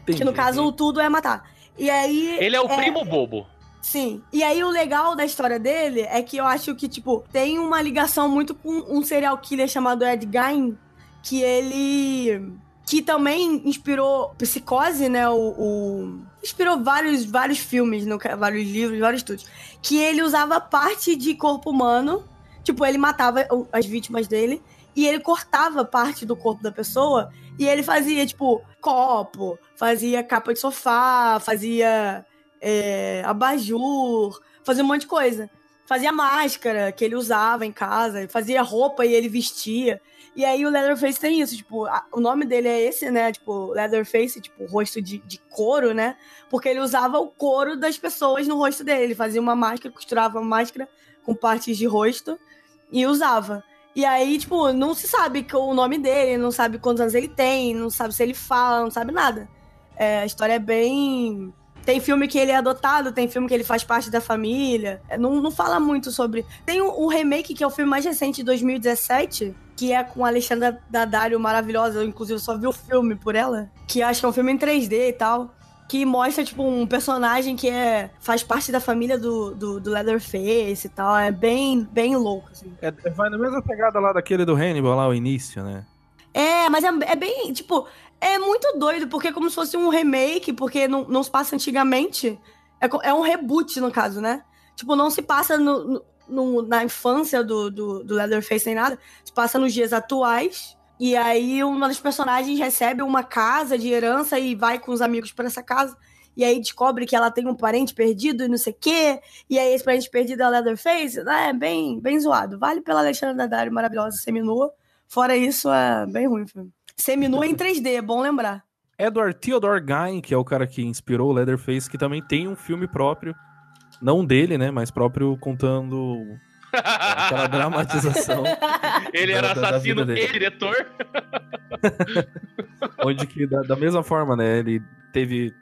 Entendi. Que no caso, o tudo é matar. E aí. Ele é o primo bobo. Sim. E aí o legal da história dele é que eu acho que, tipo, tem uma ligação muito com um serial killer chamado Ed Gein, que ele. que também inspirou Psicose, né? O. o- inspirou vários, vários filmes, no, vários livros, vários estudos. Que ele usava parte de corpo humano. Tipo, ele matava as vítimas dele. E ele cortava parte do corpo da pessoa. E ele fazia, tipo, copo, fazia capa de sofá, fazia é, abajur, fazia um monte de coisa. Fazia máscara que ele usava em casa, fazia roupa e ele vestia. E aí o Leatherface tem isso, tipo, a- o nome dele é esse, né? Tipo, Leatherface, tipo, rosto de, de couro, né? Porque ele usava o couro das pessoas no rosto dele. Ele fazia uma máscara, costurava uma máscara com partes de rosto e usava. E aí, tipo, não se sabe o nome dele, não sabe quantos anos ele tem, não sabe se ele fala, não sabe nada. É, a história é bem. Tem filme que ele é adotado, tem filme que ele faz parte da família. É, Não, não fala muito sobre. Tem o, o remake, que é o filme mais recente de 2017, que é com a Alexandra Daddario maravilhosa. Eu, inclusive, só vi o filme por ela. Que acho que é um filme em 3D e tal. Que mostra, tipo, um personagem que é, faz parte da família do, do, do Leatherface e tal. É bem, bem louco, assim. É, vai na mesma pegada lá daquele do Hannibal, lá o início, né? É, mas é, é bem, tipo, é muito doido, porque é como se fosse um remake, porque não, não se passa antigamente. É, é um reboot, no caso, né? Tipo, não se passa no, no- na infância do, do, do Leatherface nem nada. Se passa nos dias atuais. E aí uma das personagens recebe uma casa de herança e vai com os amigos pra essa casa. E aí descobre que ela tem um parente perdido e não sei o quê. E aí esse parente perdido é o Leatherface. É bem, bem zoado. Vale pela Alexandra Daddario maravilhosa, seminua. Fora isso, é bem ruim o filme. Seminua em 3D, é bom lembrar. Edward Theodore Gein, que é o cara que inspirou o Leatherface, que também tem um filme próprio. Não dele, né? Mas próprio contando aquela dramatização. Ele Da- era da assassino e diretor. onde que, da, da mesma forma, né? Ele teve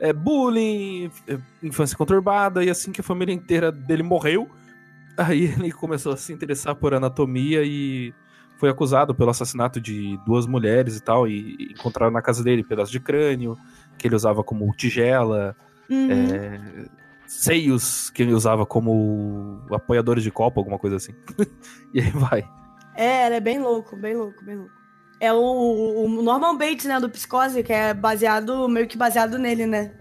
é, bullying, é, infância conturbada, e assim que a família inteira dele morreu, aí ele começou a se interessar por anatomia e foi acusado pelo assassinato de duas mulheres e tal, e, encontraram na casa dele pedaços de crânio, que ele usava como tigela, Uhum. é, seios que ele usava como apoiadores de copo, alguma coisa assim. e aí vai. É, ele é bem louco, bem louco, bem louco. É o, o Norman Bates, né, do Psicose, que é baseado, meio que baseado nele, né?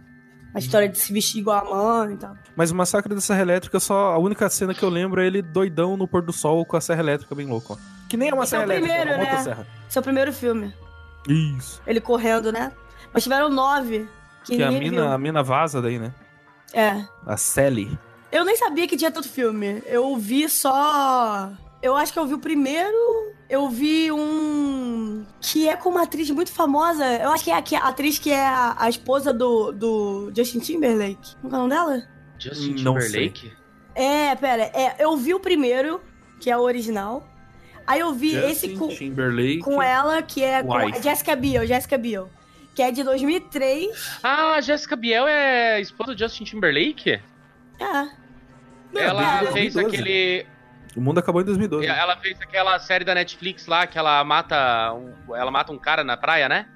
A história de se vestir igual a mãe e tal. Mas o Massacre da Serra Elétrica, só a única cena que eu lembro é ele doidão no pôr do sol com a Serra Elétrica bem louco. ó. Que nem é uma Esse é serra o elétrica, é primeiro, uma né? motosserra. Esse é o primeiro filme. Isso. Ele correndo, né? Mas tiveram nove. Que, Que a mina, a mina vaza daí, né? É. A Sally. Eu nem sabia que tinha tanto filme. Eu vi só. Eu acho que eu vi o primeiro. Eu vi um. Que é com uma atriz muito famosa. Eu acho que é a, a atriz que é a, a esposa do, do Justin Timberlake. Como é o nome dela? Justin Não Timberlake? É, pera. É, eu vi o primeiro, que é o original. Aí eu vi esse Justin com, Timberlake. com ela, que é com. Jessica Biel, Jessica Biel. Que é de 2003. Ah, Jessica Biel é esposa do Justin Timberlake? É. Não, ela desde fez 2012. aquele. O mundo acabou em 2012. Ela fez aquela série da Netflix lá que ela mata. um- ela mata um cara na praia, né?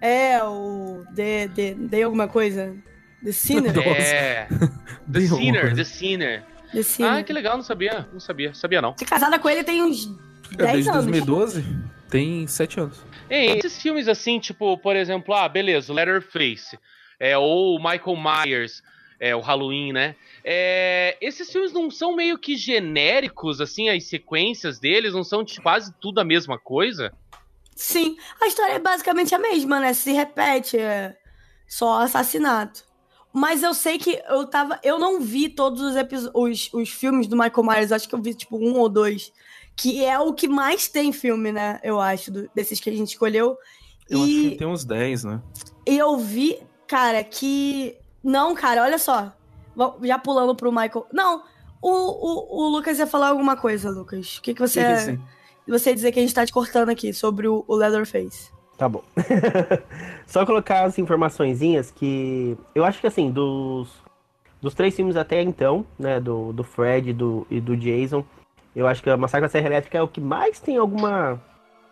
É, o. The, the, the alguma coisa. The Sinner. Nossa. É. The Sinner. The Sinner. The Sinner. Ah, que legal, não sabia. Não sabia, sabia não. Ser casada com ele tem uns É, 10 desde anos. 2012 tem 7 anos. Ei, esses filmes assim, tipo, por exemplo, ah, beleza, o Letterface, é, ou o Michael Myers, é, o Halloween, né? É, esses filmes não são meio que genéricos, assim, as sequências deles não são tipo, quase tudo a mesma coisa? Sim, a história é basicamente a mesma, né? Se repete, é só assassinato. Mas eu sei que eu tava. Eu não vi todos os, os, os filmes do Michael Myers, acho que eu vi tipo um ou dois. Que é o que mais tem filme, né? Eu acho, do- desses que a gente escolheu. Eu acho e que tem uns 10, né? e eu vi, cara, que. Não, cara, olha só. Já pulando pro Michael. Não, o, o, o Lucas ia falar alguma coisa, Lucas. O que, que você. Sim, sim. Você ia dizer que a gente tá te cortando aqui sobre o, o Leatherface. Tá bom. Só colocar as informaçõezinhas que. Eu acho que assim, dos, dos três filmes até então, né? Do, do Fred do, e do Jason, eu acho que a Massacre da Serra Elétrica é o que mais tem alguma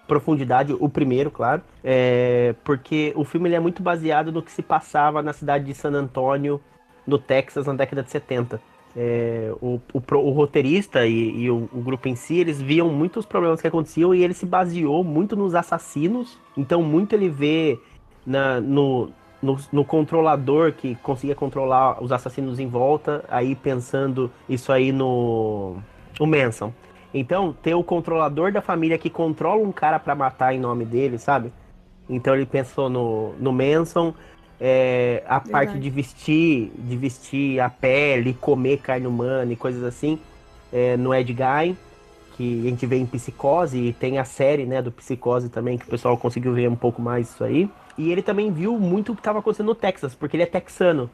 profundidade, o primeiro, claro. É, porque o filme ele é muito baseado no que se passava na cidade de San Antônio, no Texas, na década de 70. É, o, o, o roteirista e, e o, o grupo em si, eles viam muitos problemas que aconteciam e ele se baseou muito nos assassinos. Então, muito ele vê na- no, no, no controlador que conseguia controlar os assassinos em volta, aí pensando isso aí no o Manson. Então, ter o controlador da família que controla um cara pra matar em nome dele, sabe? Então ele pensou no, no Manson, é, a parte de vestir, de vestir a pele, comer carne humana e coisas assim, é, no Ed Gein, que a gente vê em Psicose, e tem a série, né, do Psicose também, que o pessoal conseguiu ver um pouco mais isso aí. E ele também viu muito o que estava acontecendo no Texas, porque ele é texano.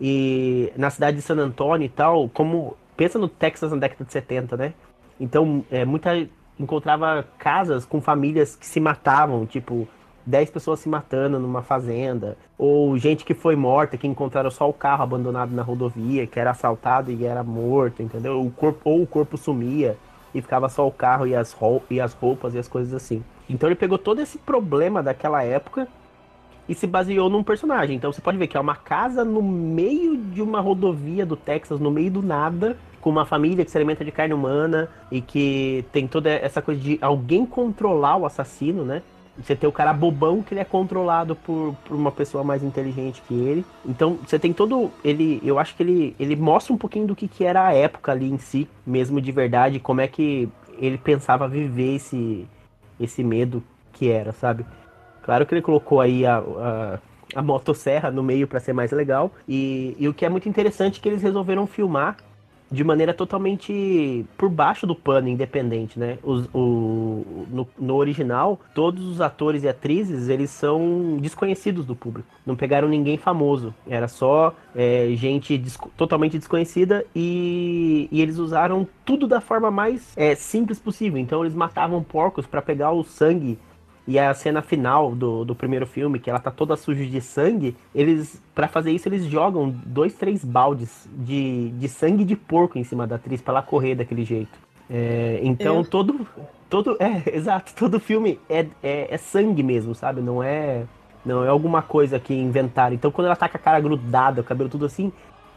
E na cidade de San Antônio e tal, como. Pensa no Texas na década de 70, né? Então, é, muita. Encontrava casas com famílias que se matavam, tipo, 10 pessoas se matando numa fazenda. Ou gente que foi morta, que encontraram só o carro abandonado na rodovia, que era assaltado e era morto, entendeu? O corpo, ou o corpo sumia e ficava só o carro e as, e as roupas e as coisas assim. Então ele pegou todo esse problema daquela época e se baseou num personagem. Então você pode ver que é uma casa no meio de uma rodovia do Texas, no meio do nada, com uma família que se alimenta de carne humana e que tem toda essa coisa de alguém controlar o assassino, né? Você tem o cara bobão que ele é controlado por, por uma pessoa mais inteligente que ele. Então você tem todo. ele Eu acho que ele, ele mostra um pouquinho do que, que era a época ali em si, mesmo de verdade, como é que ele pensava viver esse, esse medo que era, sabe? Claro que ele colocou aí a, a, a motosserra no meio para ser mais legal. E, e o que é muito interessante é que eles resolveram filmar de maneira totalmente por baixo do pano, independente, né? Os, o, no, no original, todos os atores e atrizes, eles são desconhecidos do público. Não pegaram ninguém famoso. Era só é, gente desco- totalmente desconhecida e, e eles usaram tudo da forma mais é, simples possível. Então eles matavam porcos para pegar o sangue e a cena final do, do primeiro filme, que ela tá toda suja de sangue, eles, para fazer isso, eles jogam dois, três baldes de, de sangue de porco em cima da atriz pra ela correr daquele jeito. É, então Eu? todo. todo É, exato, todo filme é, é, é sangue mesmo, sabe? Não é. Não é alguma coisa que inventaram. Então quando ela tá com a cara grudada, o cabelo tudo assim,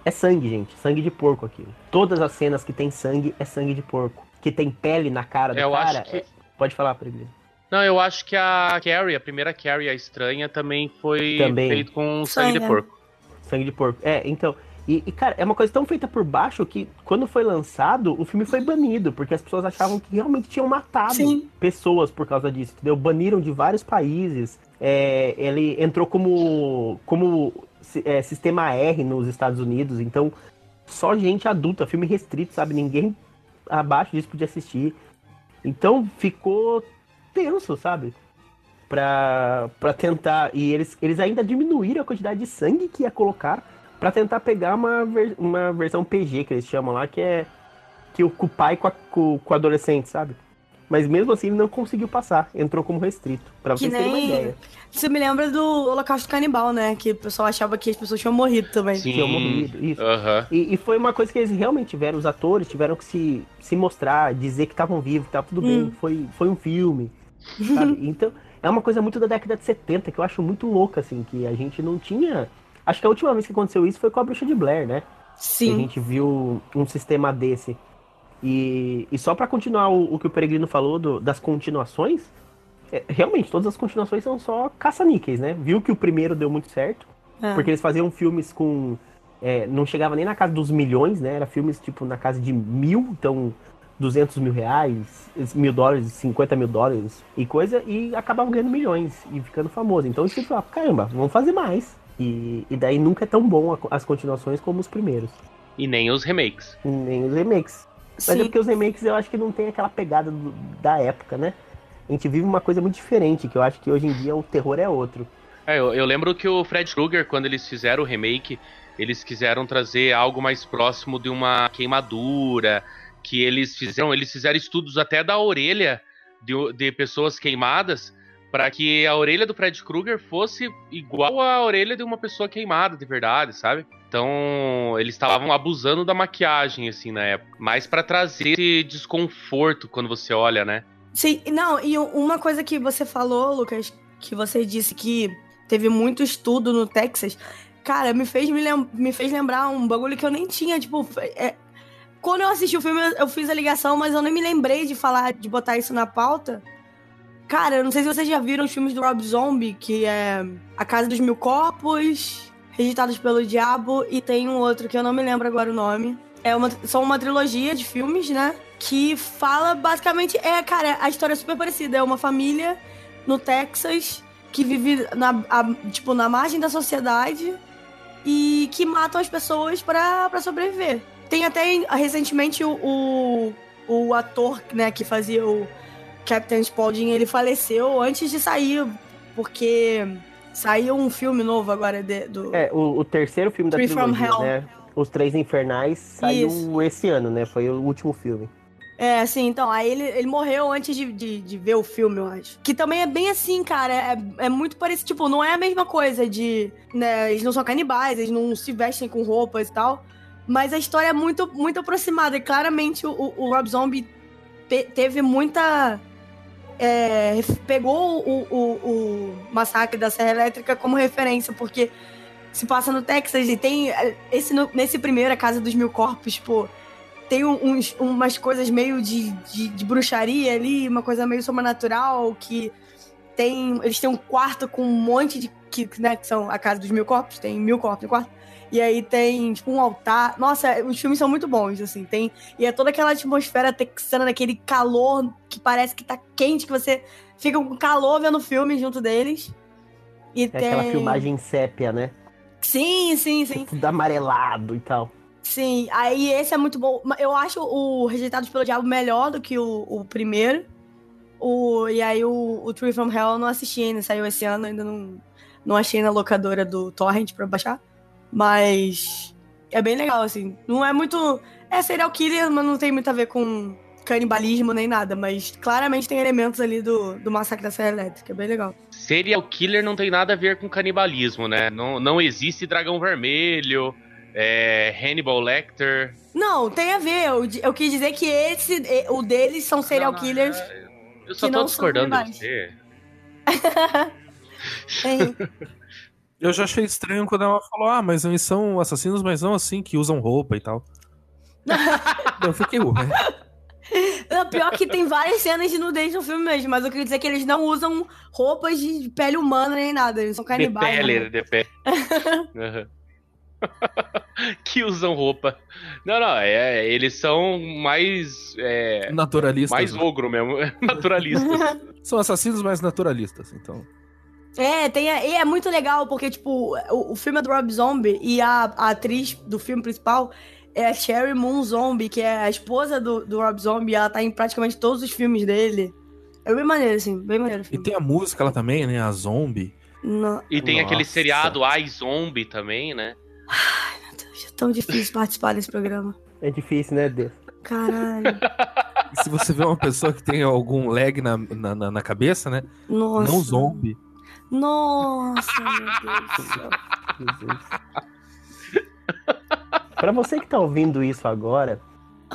é sangue, gente. Sangue de porco aquilo. Todas as cenas que tem sangue é sangue de porco. Que tem pele na cara do Eu cara. acho que. é- Pode falar, Peregrino. Não, eu acho que a Carrie, a primeira Carrie, a estranha, também foi Também. feito com sangue de Sangue. porco. Sangue de porco. É, então. E, e, cara, é uma coisa tão feita por baixo que quando foi lançado, o filme foi banido, porque as pessoas achavam que realmente tinham matado Sim. pessoas por causa disso, entendeu? Baniram de vários países. é, ele entrou como, como é, sistema R nos Estados Unidos, então só gente adulta, filme restrito, sabe? Ninguém abaixo disso podia assistir. Então ficou tenso, sabe? Pra, pra tentar. E eles, eles ainda diminuíram a quantidade de sangue que ia colocar para tentar pegar uma, ver, uma versão PG, que eles chamam lá, que é que o, com o pai com, a, com, com o adolescente, sabe? Mas mesmo assim ele não conseguiu passar, entrou como restrito, pra Que vocês terem uma nem- ideia. Isso me lembra do Holocausto Canibal, né? Que o pessoal achava que as pessoas tinham morrido também. Sim. Tinham morrido, isso. Aham. E, e foi uma coisa que eles realmente tiveram, os atores tiveram que se, se mostrar, dizer que estavam vivos, que tava tudo bem, Hum. foi, foi um filme, sabe? Então, é uma coisa muito da década de 70, que eu acho muito louca, assim, que a gente não tinha... Acho que a última vez que aconteceu isso foi com a Bruxa de Blair, né? Que a Sim. gente viu um sistema desse. E, e só pra continuar o, o que o Peregrino falou do- das continuações, é, realmente, todas as continuações são só caça-níqueis, né? Viu que o primeiro deu muito certo, É. porque eles faziam filmes com. é, não chegava nem na casa dos milhões, né? Era filmes tipo na casa de mil, então 200 mil reais, mil dólares, 50 mil dólares e coisa, e acabavam ganhando milhões e ficando famoso. Então eles falaram, caramba, vamos fazer mais. E, e daí nunca é tão bom a- as continuações como os primeiros, E nem os remakes. nem os remakes. Mas é Sim. porque os remakes eu acho que não tem aquela pegada do- da época, né? A gente vive uma coisa muito diferente, que eu acho que hoje em dia o terror é outro. É, eu, eu lembro que o Fred Krueger, quando eles fizeram o remake, eles quiseram trazer algo mais próximo de uma queimadura, que eles fizeram, eles fizeram estudos até da orelha de, de pessoas queimadas, para que a orelha do Fred Krueger fosse igual à orelha de uma pessoa queimada de verdade, sabe? Então, eles estavam abusando da maquiagem assim na época, mais pra trazer esse desconforto quando você olha, né? Sim, não, e uma coisa que você falou, Lucas, que você disse que teve muito estudo no Texas, cara, me fez, me, lem- me fez lembrar um bagulho que eu nem tinha, tipo, é- quando eu assisti o filme, eu- fiz a ligação, mas eu nem me lembrei de falar, de botar isso na pauta. Cara, eu não sei se vocês já viram os filmes do Rob Zombie, que é A Casa dos Mil Corpos, Registrados pelo Diabo, e tem um outro que eu não me lembro agora o nome. É uma, são uma trilogia de filmes, né? Que fala basicamente. É, cara, a história é super parecida. É uma família no Texas que vive na, a- tipo, na margem da sociedade e que matam as pessoas pra sobreviver. Tem até recentemente o, o, o ator né, que fazia o Captain Spaulding, ele faleceu antes de sair, porque saiu um filme novo agora de- do. É, o, o terceiro filme da Three from trilogia, Hell. né? Os Três Infernais saiu Isso. esse ano, né? Foi o último filme. É, assim, então, aí ele, ele morreu antes de, de, de ver o filme, eu acho. Que também é bem assim, cara, é, é muito parecido, tipo, não é a mesma coisa de, né, eles não são canibais, eles não se vestem com roupas e tal, mas a história é muito, muito aproximada, e claramente o, o- Rob Zombie te- teve muita... é, pegou o, o, o massacre da Serra Elétrica como referência, porque se passa no Texas e tem é, esse, nesse primeiro, a Casa dos Mil Corpos, tipo tem uns, umas coisas meio de, de, de bruxaria ali, uma coisa meio sobrenatural, que tem. Eles têm um quarto com um monte de. Que, né, que são a casa dos mil corpos, tem mil corpos no quarto. E aí tem, tipo, um altar. Nossa, os filmes são muito bons, assim. Tem, e é toda aquela atmosfera texana, daquele calor que parece que tá quente, que você fica com calor vendo o filme junto deles. E É tem. aquela filmagem sépia, né? Sim, sim, sim. Tudo amarelado e tal. Sim, aí esse é muito bom. Eu acho o Rejeitados pelo Diabo melhor do que o, o primeiro. O, e aí o, o Tree from Hell eu não assisti ainda, saiu esse ano, ainda não, não achei na locadora do Torrent pra baixar. Mas é bem legal, assim. Não é muito. É serial killer, mas não tem muito a ver com canibalismo nem nada. Mas claramente tem elementos ali do, do Massacre da Serra Elétrica. É bem legal. Serial killer não tem nada a ver com canibalismo, né? Não, não existe dragão vermelho, é, Hannibal Lecter. Não, tem a ver. Eu, eu quis dizer que esse, o deles são serial Não, killers. Eu só tô discordando de você. Eu já achei estranho quando ela falou, ah, mas eles são assassinos, mas não assim, que usam roupa e tal. eu fiquei, ué. Não, pior que tem várias cenas de nudez no filme mesmo, mas eu queria dizer que eles não usam roupas de pele humana nem nada, eles são De canibais. pele, né? de pele. Aham. que usam roupa. Não, não, é, eles são mais. É, Naturalistas. mais né? ogro mesmo, naturalistas. São assassinos mais naturalistas, então. É, tem, a- e é muito legal, porque, tipo, o, o filme é do Rob Zombie e a, a atriz do filme principal é a Sherry Moon Zombie, que é a esposa do, do Rob Zombie, e ela tá em praticamente todos os filmes dele. É bem maneiro, assim, bem maneiro o E filme. tem a música lá também, né? A Zombie. Não, E tem aquele Nossa. seriado iZombie também, né? é tão difícil participar desse programa. É difícil, né, Deus? Caralho. Se você vê uma pessoa que tem algum lag na, na, na- na cabeça, né? Nossa. Não zombie. Nossa, meu Deus do céu. Pra você que tá ouvindo isso agora,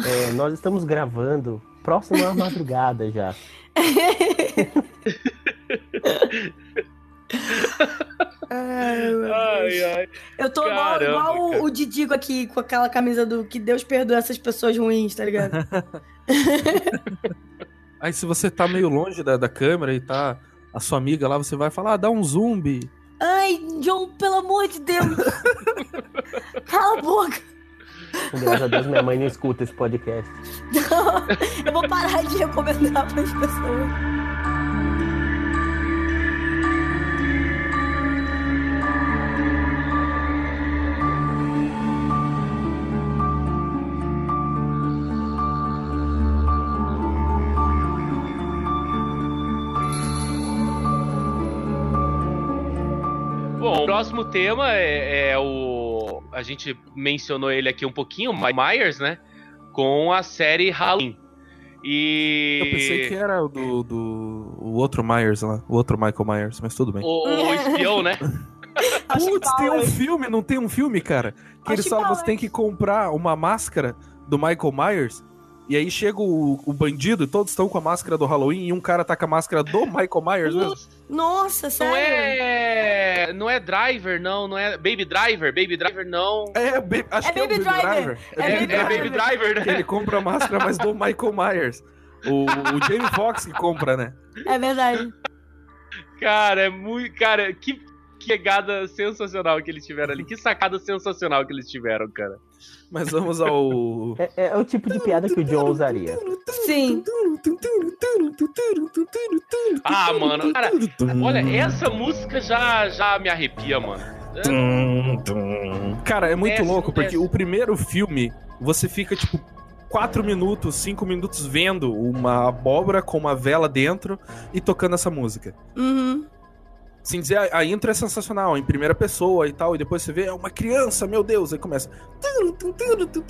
é, nós estamos gravando próximo à madrugada já. Ai, meu Deus. ai. Eu tô igual, Caramba, igual o- cara. o Didigo aqui, com aquela camisa do que Deus perdoa essas pessoas ruins, tá ligado? Aí se você tá meio longe da, da câmera e tá a sua amiga lá, você vai falar, ah, dá um zumbi. Ai, John, pelo amor de Deus! Cala a boca! Graças a Deus minha mãe não escuta esse podcast. Eu vou parar de recomendar pras pessoas. Tema é, é o. A gente mencionou ele aqui um pouquinho, Mike Myers, né? Com a série Halloween. E. Eu pensei que era o do, do o outro Myers lá, o outro Michael Myers, mas tudo bem. O, o espião, né? Putz, tem um filme, não tem um filme, cara? Que eles Austin falam que você tem que comprar uma máscara do Michael Myers. E aí chega o, o bandido e todos estão com a máscara do Halloween e um cara tá com a máscara do Michael Myers mesmo. Nossa, sério? Não é. Não é Driver, não. Não é. Baby Driver, Baby Driver, não. É, ba- acho É que é o Baby Baby Driver. Driver. É É, Baby é Driver. Baby Driver, Que né? ele compra a máscara, mas do Michael Myers. O, o Jamie Foxx que compra, né? É verdade. Cara, é muito. Cara, que pegada sensacional que eles tiveram ali. Que sacada sensacional que eles tiveram, cara. Mas vamos ao. É, é o tipo de piada que o John usaria. Sim. Ah, mano, cara, olha, essa música já, já me arrepia, mano. Cara, é muito Desce, louco, porque desce. o primeiro filme, você fica, tipo, 4 minutos, 5 minutos vendo uma abóbora com uma vela dentro e tocando essa música. Uhum. Sem dizer, a, a intro é sensacional, em primeira pessoa e tal, e depois você vê, é uma criança, meu Deus, aí começa.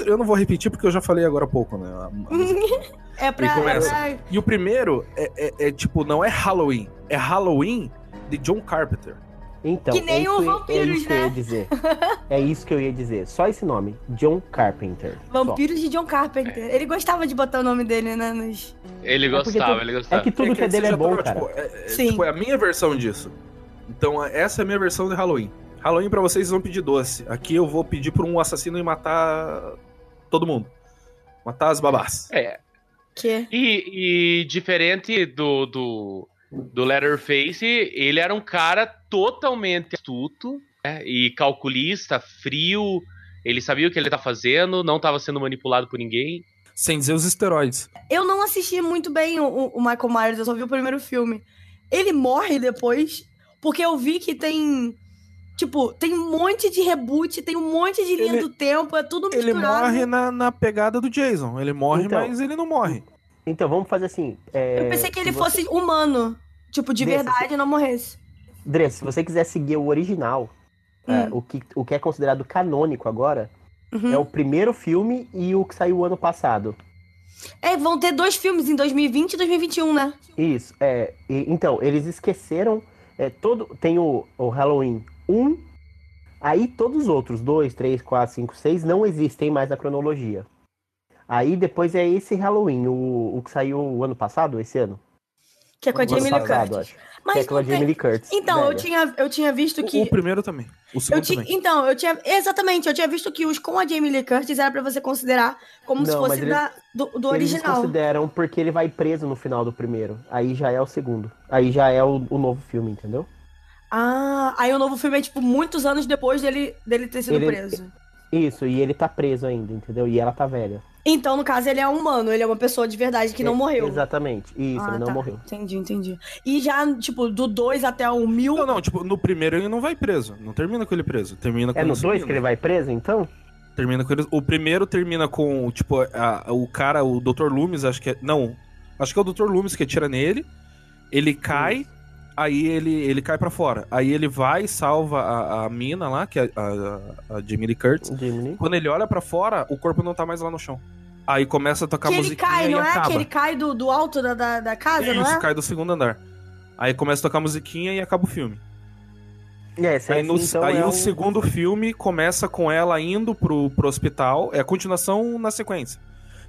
Eu não vou repetir porque eu já falei agora há pouco, né? a- a música. É pra. E começa. é E o primeiro é, é- é, tipo, não é Halloween, é Halloween de John Carpenter. Então, Que nem é o isso, é Vampiros, isso que eu né? ia dizer. É isso que eu ia dizer. Só esse nome, John Carpenter. Só. Vampiros de John Carpenter. Ele gostava de botar o nome dele, né? Nos... Ele É gostava, tu- ele É gostava. que tudo que é aí dele é bom, cara. Tipo, é, é- Sim. tipo, é a minha versão disso. Então, essa é a minha versão de Halloween. Halloween pra vocês vão pedir doce. Aqui eu vou pedir pra um assassino e matar todo mundo. Matar as babás. É. Que? E, e diferente do, do, do Letterface, ele era um cara totalmente astuto né, e calculista, frio. Ele sabia o que ele tá fazendo, não tava sendo manipulado por ninguém. Sem dizer os esteroides. Eu não assisti muito bem o, o- o Michael Myers, eu só vi o primeiro filme. Ele morre depois, porque eu vi que tem. Tipo, tem um monte de reboot, tem um monte de linha Ele- do tempo, é tudo Ele misturado. morre na, na pegada do Jason. Ele morre, Então. mas ele não morre. Então, vamos fazer assim. é, Eu pensei que ele se você- fosse humano. Tipo, de Desse, verdade, e não morresse. Dre, se você quiser seguir o original, é, o, que, o que é considerado canônico agora, Uhum. é o primeiro filme e o que saiu ano passado. É, vão ter dois filmes em 2020 e 2021, né? Isso, é. e- então, eles esqueceram. É, todo, tem o, o Halloween 1, aí todos os outros, 2, 3, 4, 5, 6, não existem mais na cronologia. Aí depois é esse Halloween, o, o que saiu o ano passado, esse ano? Que é com a Jamie Lee Curtis. acho. que é Mas com a Jamie Lee Curtis. Então, eu tinha, eu tinha visto O- que. O primeiro também. O Eu segundo ti... também. Então, eu tinha. Exatamente, eu tinha visto que os com a Jamie Lee Curtis era pra você considerar como se Não, fosse mas eles- da... do, do Eles original. consideram porque ele vai preso no final do primeiro. Aí já é o segundo. Aí já é o, o novo filme, entendeu? Ah, aí o novo filme é, tipo, muitos anos depois dele, dele ter sido Ele- preso. Isso, e ele tá preso ainda, entendeu? E ela tá velha. Então, no caso, ele é um humano, ele é uma pessoa de verdade que não morreu. Exatamente. Isso, Ah, ele não tá. morreu. Entendi, entendi. E já, tipo, do 2 até o 1000. Não, não, tipo, no primeiro ele não vai preso. Não termina com ele preso. Termina com É no o 2 segundo. que ele vai preso, então? Termina com ele. O primeiro termina com, tipo, a- o cara, o Dr. Loomis, acho que é. Não. Acho que é o Dr. Loomis que atira nele. Ele cai. Aí ele, ele cai pra fora. Aí ele vai e salva a, a mina lá, que é a, a, a Jamie Lee Curtis. Jimmy. Quando ele olha pra fora, o corpo não tá mais lá no chão. Aí começa a tocar que ele musiquinha cai, e não é? acaba. Que ele cai do, do alto da, da, da casa, não Isso, é? cai do segundo andar. Aí começa a tocar musiquinha e acaba o filme. É, é Aí, no, assim, então aí é o um- segundo filme começa com ela indo pro, pro hospital. É a continuação na sequência.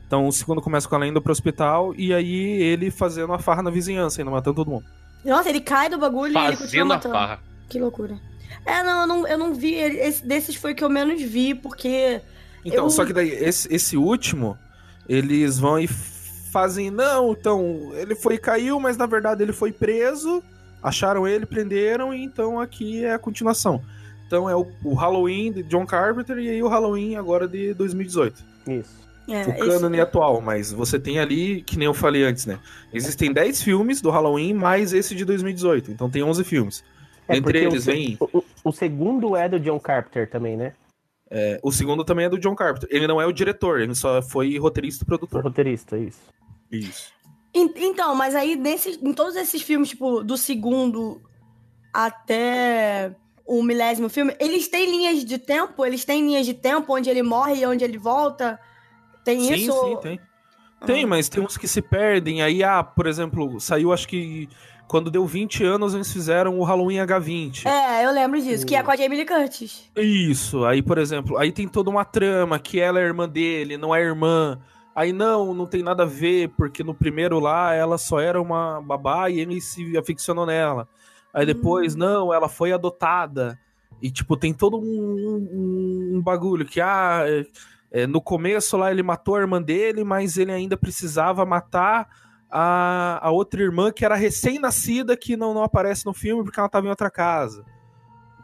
Então o segundo começa com ela indo pro hospital e aí ele fazendo a farra na vizinhança, ainda matando todo mundo. Nossa, ele cai do bagulho e ele continua Fazendo a matando. farra. Que loucura. É, não, eu não, eu não vi. Esse, desses foi o que eu menos vi, porque. Então, Eu- só que daí, esse, esse último, eles vão e fazem. Não, então, ele foi caiu, mas na verdade ele foi preso. Acharam ele, prenderam, e então aqui é a continuação. Então é o, o Halloween de John Carpenter e aí o Halloween agora de 2018. Isso. É, o esse- cânone atual, mas você tem ali, que nem eu falei antes, né? Existem 10 filmes do Halloween, mais esse de 2018. Então tem 11 filmes. É, Entre o eles se- vem. O, o- o segundo é do John Carpenter também, né? é, o segundo também é do John Carpenter. Ele não é o diretor, ele só foi roteirista e O produtor. roteirista, isso. Isso. En- Então, mas aí nesses, em todos esses filmes, tipo, do segundo até o milésimo filme, eles têm linhas de tempo? Eles têm linhas de tempo onde ele morre e onde ele volta? Tem Sim, isso? sim, tem. Tem, Ah. mas tem uns que se perdem. Aí, ah, por exemplo, saiu acho que quando deu 20 anos eles fizeram o Halloween H20. É, eu lembro disso, que é com a Jamie Lee Curtis. Isso, aí, por exemplo, aí tem toda uma trama que ela é irmã dele, não é irmã. Aí não, não tem nada a ver, porque no primeiro lá ela só era uma babá e ele se aficionou nela. Aí depois, Hum. não, ela foi adotada. E, tipo, tem todo um, um- um bagulho que, ah, é- no começo lá ele matou a irmã dele, mas ele ainda precisava matar a, a outra irmã que era recém-nascida, que não, não aparece no filme porque ela tava em outra casa.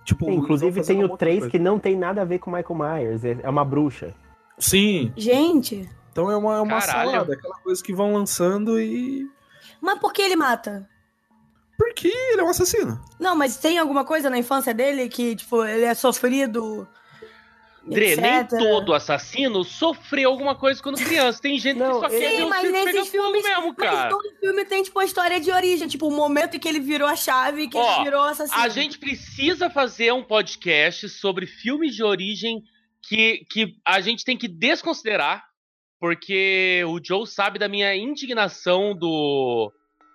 Tipo, Sim, inclusive tem o monte de 3 coisa. que não tem nada a ver com o Michael Myers, é é uma bruxa. Sim, Gente, então é uma, é uma Caralho. salada, aquela coisa que vão lançando e. mas por que ele mata? Porque ele é um assassino. Não, mas tem alguma coisa na infância dele que, tipo, ele é sofrido? Dre, nem todo assassino sofreu alguma coisa quando criança. Tem gente Não, que só quer ver Sim, o mas nesses fogo filmes. mesmo, Mas cara. todo filme tem, tipo, a história de origem. Tipo, o momento em que ele virou a chave que Ó, ele virou assassino. A gente precisa fazer um podcast sobre filmes de origem que, que a gente tem que desconsiderar, porque o Joe sabe da minha indignação do,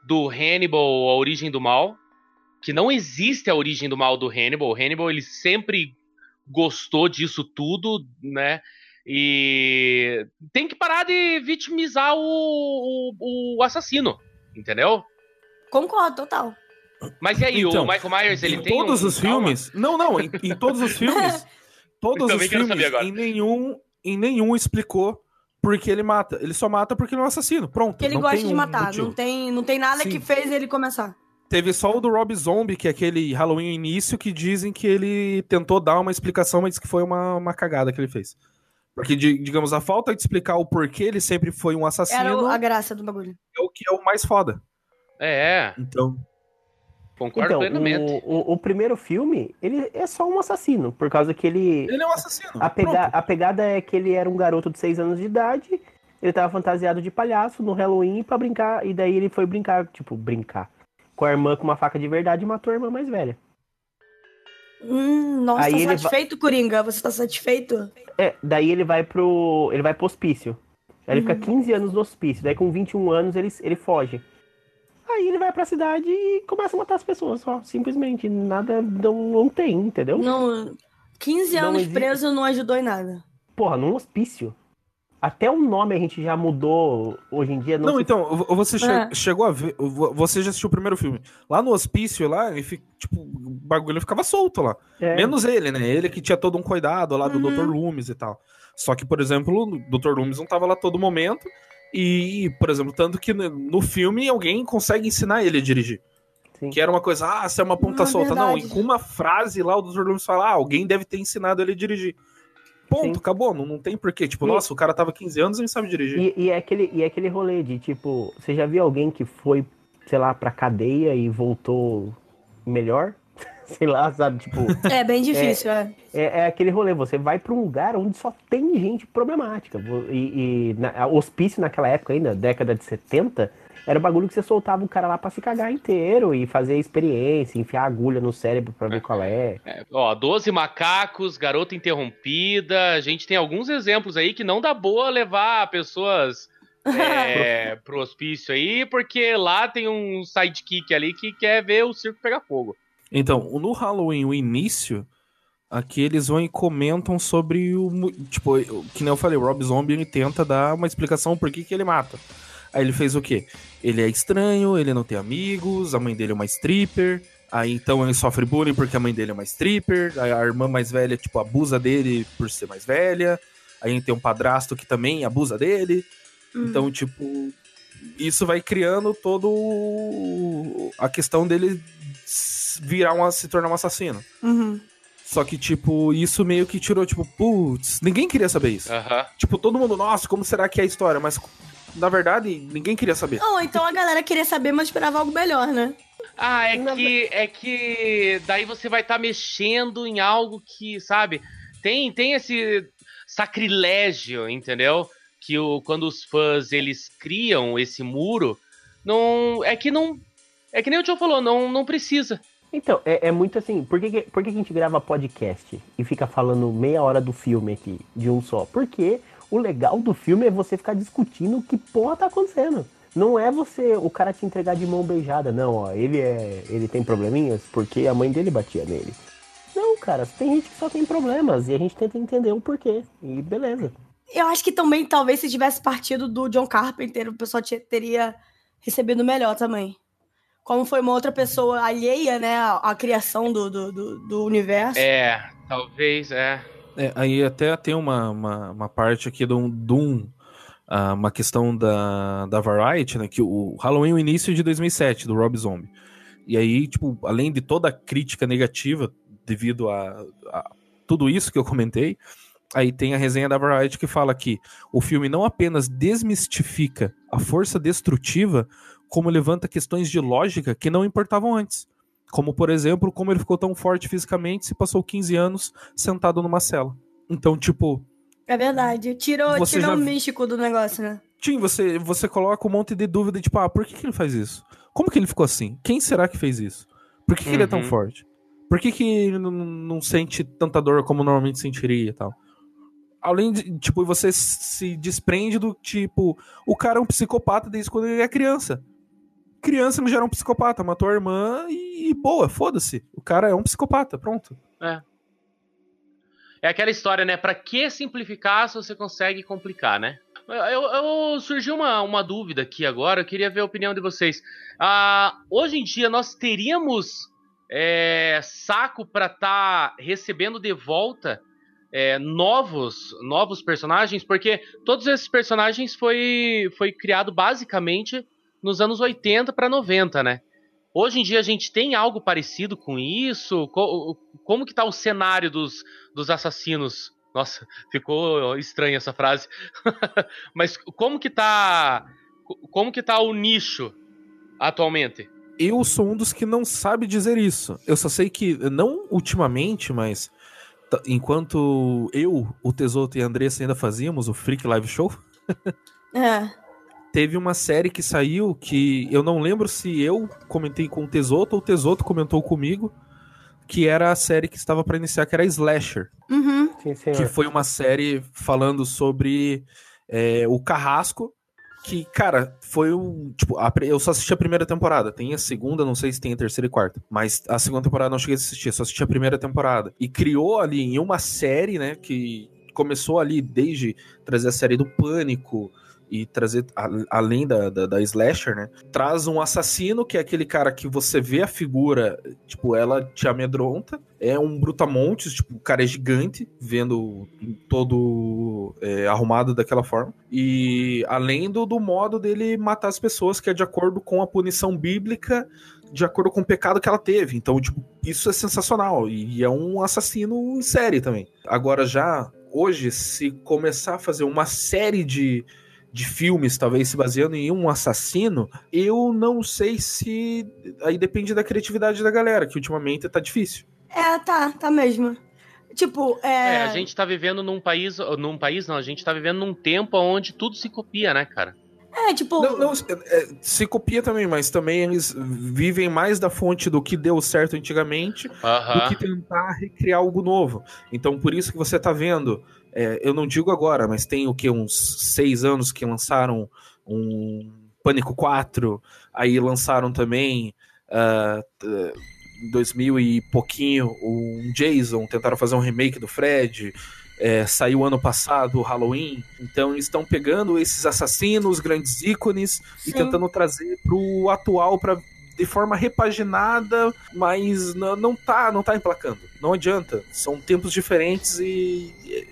do Hannibal, a origem do mal. Que não existe a origem do mal do Hannibal. O Hannibal, ele sempre gostou disso tudo, né? E tem que parar de vitimizar o, o, o assassino, entendeu? Concordo, total. Mas e aí, Então, o Michael Myers, ele em tem todos um os filmes. Não, não, em, em todos os filmes. todos os filmes, em nenhum, em nenhum explicou por que ele mata. Ele só mata porque ele é um assassino. Pronto. Porque ele não gosta tem de um matar. motivo. Não tem, não tem nada Sim. que fez ele começar. Teve só o do Rob Zombie, que é aquele Halloween início, que dizem que ele tentou dar uma explicação, mas que foi uma, uma cagada que ele fez. Porque, di- digamos, a falta de explicar o porquê ele sempre foi um assassino Era o- a graça do bagulho. é o que é o mais foda. É, Então, concordo Então, plenamente. o, o, o primeiro filme, ele é só um assassino, por causa que ele... ele é um assassino. A, pega- a pegada é que ele era um garoto de 6 anos de idade, ele tava fantasiado de palhaço no Halloween pra brincar, e daí ele foi brincar, tipo, brincar com a irmã com uma faca de verdade e matou a irmã mais velha. Hum, nossa, Aí tá satisfeito, Coringa? Você tá satisfeito? É, daí ele vai pro. ele vai pro hospício. Aí ele Uhum. fica 15 anos no hospício, daí com 21 anos ele, ele foge. Aí ele vai pra cidade e começa a matar as pessoas, só, simplesmente. Nada não, não tem, entendeu? Não, 15 Não anos existe. preso não ajudou em nada. Porra, num hospício. Até o nome a gente já mudou hoje em dia. Não, Não, se- então, vo- você che- É. chegou a ver. vo- Você já assistiu o primeiro filme. Lá no hospício, lá, tipo, o bagulho ficava solto lá. é, Menos ele, né? Ele que tinha todo um cuidado lá do Uhum. Dr. Loomis e tal. Só que, por exemplo, o Dr. Loomis não tava lá todo momento. E, por exemplo, tanto que no- filme alguém consegue ensinar ele a dirigir. sim. Que era uma coisa, ah, você é uma ponta Ah, solta. Não, verdade. e com uma frase lá, o Dr. Loomis fala, ah, alguém deve ter ensinado ele a dirigir. Ponto, Sim. acabou. Não, não tem porquê. Tipo, E- nossa, o cara tava 15 anos e não sabe dirigir. E, e é aquele, e é aquele rolê de, tipo, você já viu alguém que foi, sei lá, pra cadeia e voltou melhor? sei lá, sabe? Tipo, É bem difícil, é. é, é aquele rolê, você vai pra um lugar onde só tem gente problemática. E, e na, hospício naquela época ainda, década de 70, era o bagulho que você soltava o cara lá pra se cagar inteiro e fazer experiência, enfiar agulha no cérebro pra ver qual é. É, ó, 12 macacos, garota interrompida. A gente tem alguns exemplos aí que não dá boa levar pessoas é, pro hospício aí, porque lá tem um sidekick ali que quer ver o circo pegar fogo. Então, no Halloween, o início, aqui eles vão e comentam sobre o. Tipo, que nem eu falei, o Rob Zombie ele tenta dar uma explicação por que, que ele mata. Aí ele fez o quê? Ele é estranho, ele não tem amigos, a mãe dele é uma stripper. Aí então ele sofre bullying porque a mãe dele é uma stripper. Aí a irmã mais velha, tipo, abusa dele por ser mais velha. Aí ele tem um padrasto que também abusa dele. Hum. Então, tipo, isso vai criando todo o- a questão dele virar uma, se tornar um assassino. Uhum. Só que, tipo, isso meio que tirou, tipo, putz, ninguém queria saber isso. Aham. Tipo, todo mundo, nossa, como será que é a história? Mas, na verdade, ninguém queria saber. Ou então a galera queria saber, mas esperava algo melhor, né? Ah, é Na que, é que daí você vai estar mexendo em algo que, sabe, tem, tem esse sacrilégio, entendeu? Que o, quando os fãs eles criam esse muro, não é que não é que nem o Tio falou, não, não precisa. Então, é, é muito assim, por que, que- por que que a gente grava podcast e fica falando meia hora do filme aqui, de um só? Porque o legal do filme é você ficar discutindo o que porra tá acontecendo. Não é você, o cara te entregar de mão beijada, não, ó, ele é. ele tem probleminhas porque a mãe dele batia nele. Não, cara, tem gente que só tem problemas e a gente tenta entender o porquê. E beleza. Eu acho que também, talvez, se tivesse partido do John Carpenter, o pessoal te- teria recebido melhor também. Como foi uma outra pessoa alheia, né, à, à criação do, do, do, do universo. É, talvez, é. É, aí até tem uma, uma, uma parte aqui um, de um, ah, uma questão da, da Variety, né? Que o Halloween é o início de 2007, do Rob Zombie. E aí, tipo, além de toda a crítica negativa devido a, a tudo isso que eu comentei, aí tem a resenha da Variety que fala que o filme não apenas desmistifica a força destrutiva, como levanta questões de lógica que não importavam antes. Como, por exemplo, como ele ficou tão forte fisicamente se passou 15 anos sentado numa cela. Então, tipo, É verdade. Tirou, Você tirou já- o místico do negócio, né? Tim, você, você coloca um monte de dúvida, tipo, ah, por que, que ele faz isso? Como que ele ficou assim? Quem será que fez isso? Por que, que ele é tão Uhum. forte? Por que, que ele não, não sente tanta dor como normalmente sentiria e tal? Além de, tipo, você se desprende do tipo, o cara é um psicopata desde quando ele é criança. Criança não já era um psicopata, matou a irmã e, e boa, foda-se. O cara é um psicopata, pronto. É aquela história, né? Pra que simplificar se você consegue complicar, né? Eu, eu- surgiu uma, uma dúvida aqui agora, eu queria ver a opinião de vocês. Ah, hoje em dia nós teríamos é, saco pra estar recebendo de volta é, novos novos personagens, porque todos esses personagens foi, foi criado basicamente nos anos 80 pra 90, né? Hoje em dia a gente tem algo parecido com isso? Co- como que tá o cenário dos, dos assassinos? Nossa, ficou estranha essa frase. Mas como que tá como que tá o nicho atualmente? Eu sou um dos que não sabe dizer isso. Eu só sei que, não ultimamente, mas enquanto eu, o Tesoto e a Andressa ainda fazíamos o Freak Live Show, É. teve uma série que saiu que eu não lembro se eu comentei com o Tesoto ou o Tesoto comentou comigo, que era a série que estava para iniciar, que era Slasher. Uhum. Sim, que foi uma série falando sobre é, o Carrasco. Que, cara, foi um. Tipo, a eu só assisti a primeira temporada. Tem a segunda, não sei se tem a terceira e quarta. Mas a segunda temporada eu não cheguei a assistir, só assisti a primeira temporada. E criou ali em uma série, né? Que começou ali desde trazer a série do Pânico e trazer, além da, da, da Slasher, né? Traz um assassino, que é aquele cara que você vê a figura, tipo, ela te amedronta. É um brutamontes, tipo, o cara é gigante, vendo todo é, arrumado daquela forma. E além do, do modo dele matar as pessoas, que é de acordo com a punição bíblica, de acordo com o pecado que ela teve. Então, tipo, isso é sensacional. E, é um assassino em série também. Agora, já hoje, se começar a fazer uma série de, de filmes, talvez se baseando em um assassino, eu não sei se. Aí depende da criatividade da galera, que ultimamente tá difícil. É, tá, tá mesmo. Tipo, é. É, a gente tá vivendo num país. Num país, não, a gente tá vivendo num tempo onde tudo se copia, né, cara? É, tipo. Não, não, é, se copia também, mas também eles vivem mais da fonte do que deu certo antigamente Aham. do que tentar recriar algo novo. Então, por isso que você tá vendo. é, eu não digo agora, mas tem o que? Uns seis anos que lançaram um Pânico 4, aí lançaram também. ah, t- em 2000 e pouquinho, um Jason, tentaram fazer um remake do Fred. É, saiu ano passado o Halloween, então eles estão pegando esses assassinos, grandes ícones, e Sim. tentando trazer pro atual para de forma repaginada, mas não, não tá, não tá emplacando. Não adianta. São tempos diferentes e, e-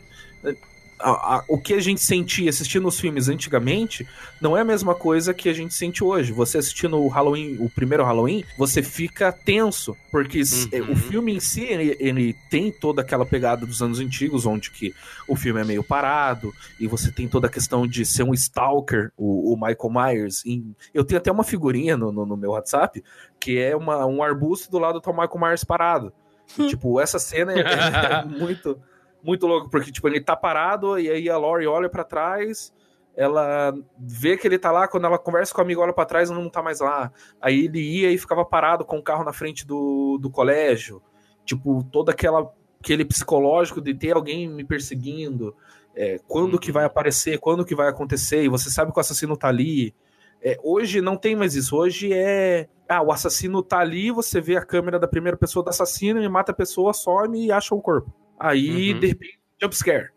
a- a- o que a gente sentia assistindo os filmes antigamente não é a mesma coisa que a gente sente hoje. Você assistindo o Halloween, o primeiro Halloween, você fica tenso, porque s- Uhum. o filme em si, ele, ele tem toda aquela pegada dos anos antigos, onde que o filme é meio parado, e você tem toda a questão de ser um stalker, o, o Michael Myers. em- eu tenho até uma figurinha no, no- no meu WhatsApp, que é uma, um arbusto do lado do Michael Myers parado. E, tipo, essa cena é, é muito, muito louco, porque, tipo, ele tá parado, e aí a Lori olha pra trás, ela vê que ele tá lá, quando ela conversa com o amigo, olha pra trás, ele não tá mais lá. Aí ele ia e ficava parado com o carro na frente do, do colégio. Tipo, todo aquela, aquele psicológico de ter alguém me perseguindo. é, quando que vai aparecer, quando que vai acontecer, e você sabe que o assassino tá ali. É, hoje não tem mais isso. Hoje é. Ah, o assassino tá ali, você vê a câmera da primeira pessoa do assassino, ele mata a pessoa, some e acha o corpo. Aí, Uhum. de repente, jumpscare.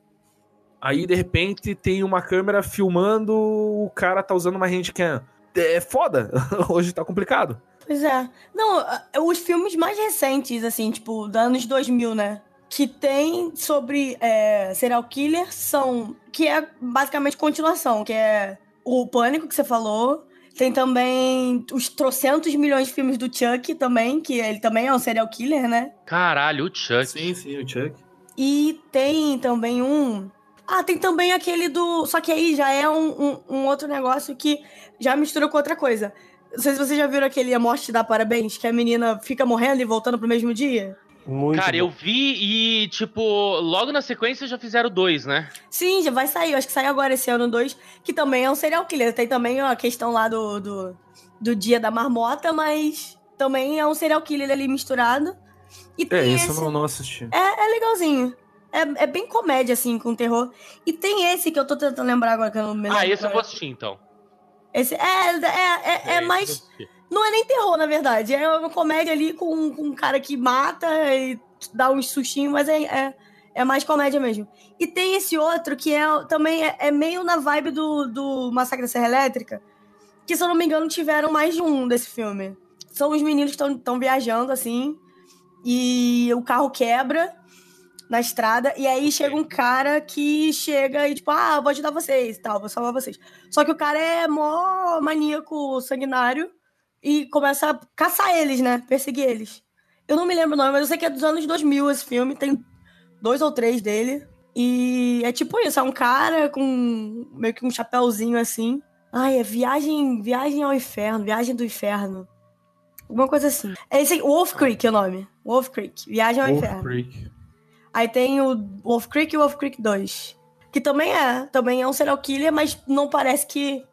Aí, de repente, tem uma câmera filmando, o cara tá usando uma handcam. É foda. Hoje tá complicado. Pois é. Não, a- os filmes mais recentes, assim, tipo, dos anos 2000, né? Que tem sobre é, serial killer são. Que é basicamente continuação, que é o Pânico que você falou. Tem também os trocentos milhões de filmes do Chuck também, que ele também é um serial killer, né? Caralho, o Chuck. Sim, sim, o Chuck. E tem também um. Ah, tem também aquele do. Só que aí já é um, um, um outro negócio que já mistura com outra coisa. Não sei se vocês já viram aquele A Morte te dá Parabéns, que a menina fica morrendo e voltando pro mesmo dia. Muito Cara, bom. eu vi e, tipo, logo na sequência já fizeram dois, né? Sim, já vai sair. eu Acho que sai agora esse ano 2, que também é um serial killer. Tem também a questão lá do, do, do dia da marmota, mas também é um serial killer ali misturado. E É, isso esse... eu não, não assisti. É, é legalzinho. É, é bem comédia, assim, com terror. E tem esse que eu tô tentando lembrar agora, que eu não me lembro. Ah, esse eu vou é. assistir então. Esse, é, é, é, é Esse mais... Não é nem terror, na verdade. É uma comédia ali com, com um cara que mata e dá uns sustinhos, mas é, é, é mais comédia mesmo. E tem esse outro que é, também é, é meio na vibe do, do Massacre da Serra Elétrica, que, se eu não me engano, tiveram mais de um desse filme. São os meninos que estão viajando, assim, e o carro quebra na estrada, e aí chega um cara que chega e tipo, ah, vou ajudar vocês e tal, vou salvar vocês. Só que o cara é mó maníaco sanguinário e começa a caçar eles, né? Perseguir eles. Eu não me lembro o nome, mas eu sei que é dos anos 2000 esse filme, tem dois ou três dele. E é tipo isso, é um cara com meio que um chapéuzinho assim. Ai, é viagem, viagem ao inferno, viagem do inferno. Alguma coisa assim. É esse Wolf Creek é o nome. Wolf Creek, Viagem ao Wolf Inferno. Creek. Aí tem o Wolf Creek e o Wolf Creek 2. Que também é, também é um serial killer, mas não parece que,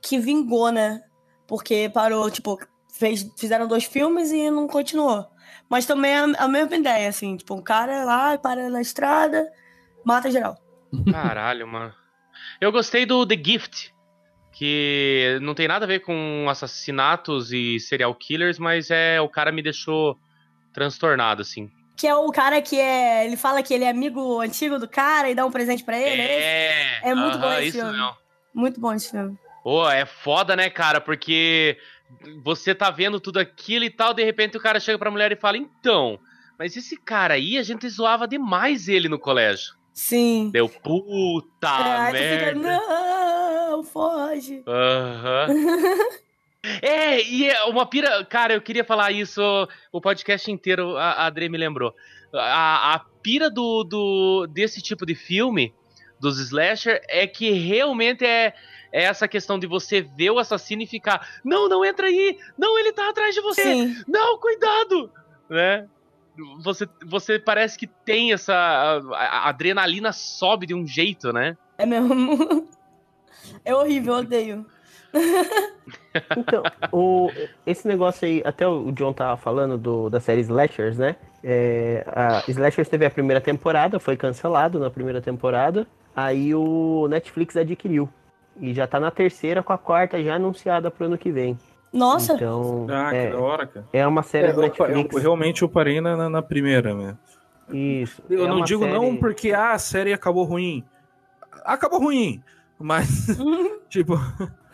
que vingou, né? Porque parou, tipo, fez, fizeram dois filmes e não continuou. Mas também é a mesma ideia, assim, tipo, um cara lá, para na estrada, mata geral. Caralho, mano. Eu gostei do The Gift, que não tem nada a ver com assassinatos e serial killers, mas é o cara me deixou transtornado, assim. Que é o cara que é. Ele fala que ele é amigo antigo do cara e dá um presente pra ele. É, esse? É, É muito bom aham, esse isso filme. mesmo. Muito bom esse filme. Pô, é foda, né, cara? Porque você tá vendo tudo aquilo e tal, de repente o cara chega pra mulher e fala: Então, mas esse cara aí, a gente zoava demais ele no colégio. Sim. Deu puta é, tu fica, merda. não, foge. Aham. É, e é uma pira. Cara, eu queria falar isso o podcast inteiro, a, a Adri me lembrou. A, a pira do, do, desse tipo de filme, dos slasher, é que realmente é, é essa questão de você ver o assassino e ficar: não, não entra aí! Não, ele tá atrás de você! Sim. Não, cuidado! Né? Você, você parece que tem essa. A, a adrenalina sobe de um jeito, né? É mesmo. É horrível, eu odeio. Então, o, esse negócio aí, até o John tava falando do, da série Slashers, né? É, a Slashers teve a primeira temporada, foi cancelado na primeira temporada. Aí o Netflix adquiriu. E já tá na terceira com a quarta já anunciada pro ano que vem. Nossa, Então, Ah, é, que da hora, cara. é uma série É, do Netflix. eu- realmente eu parei na, na- primeira, né? Isso. Eu é não digo série- não porque ah, a série acabou ruim. Acabou ruim. Mas, tipo.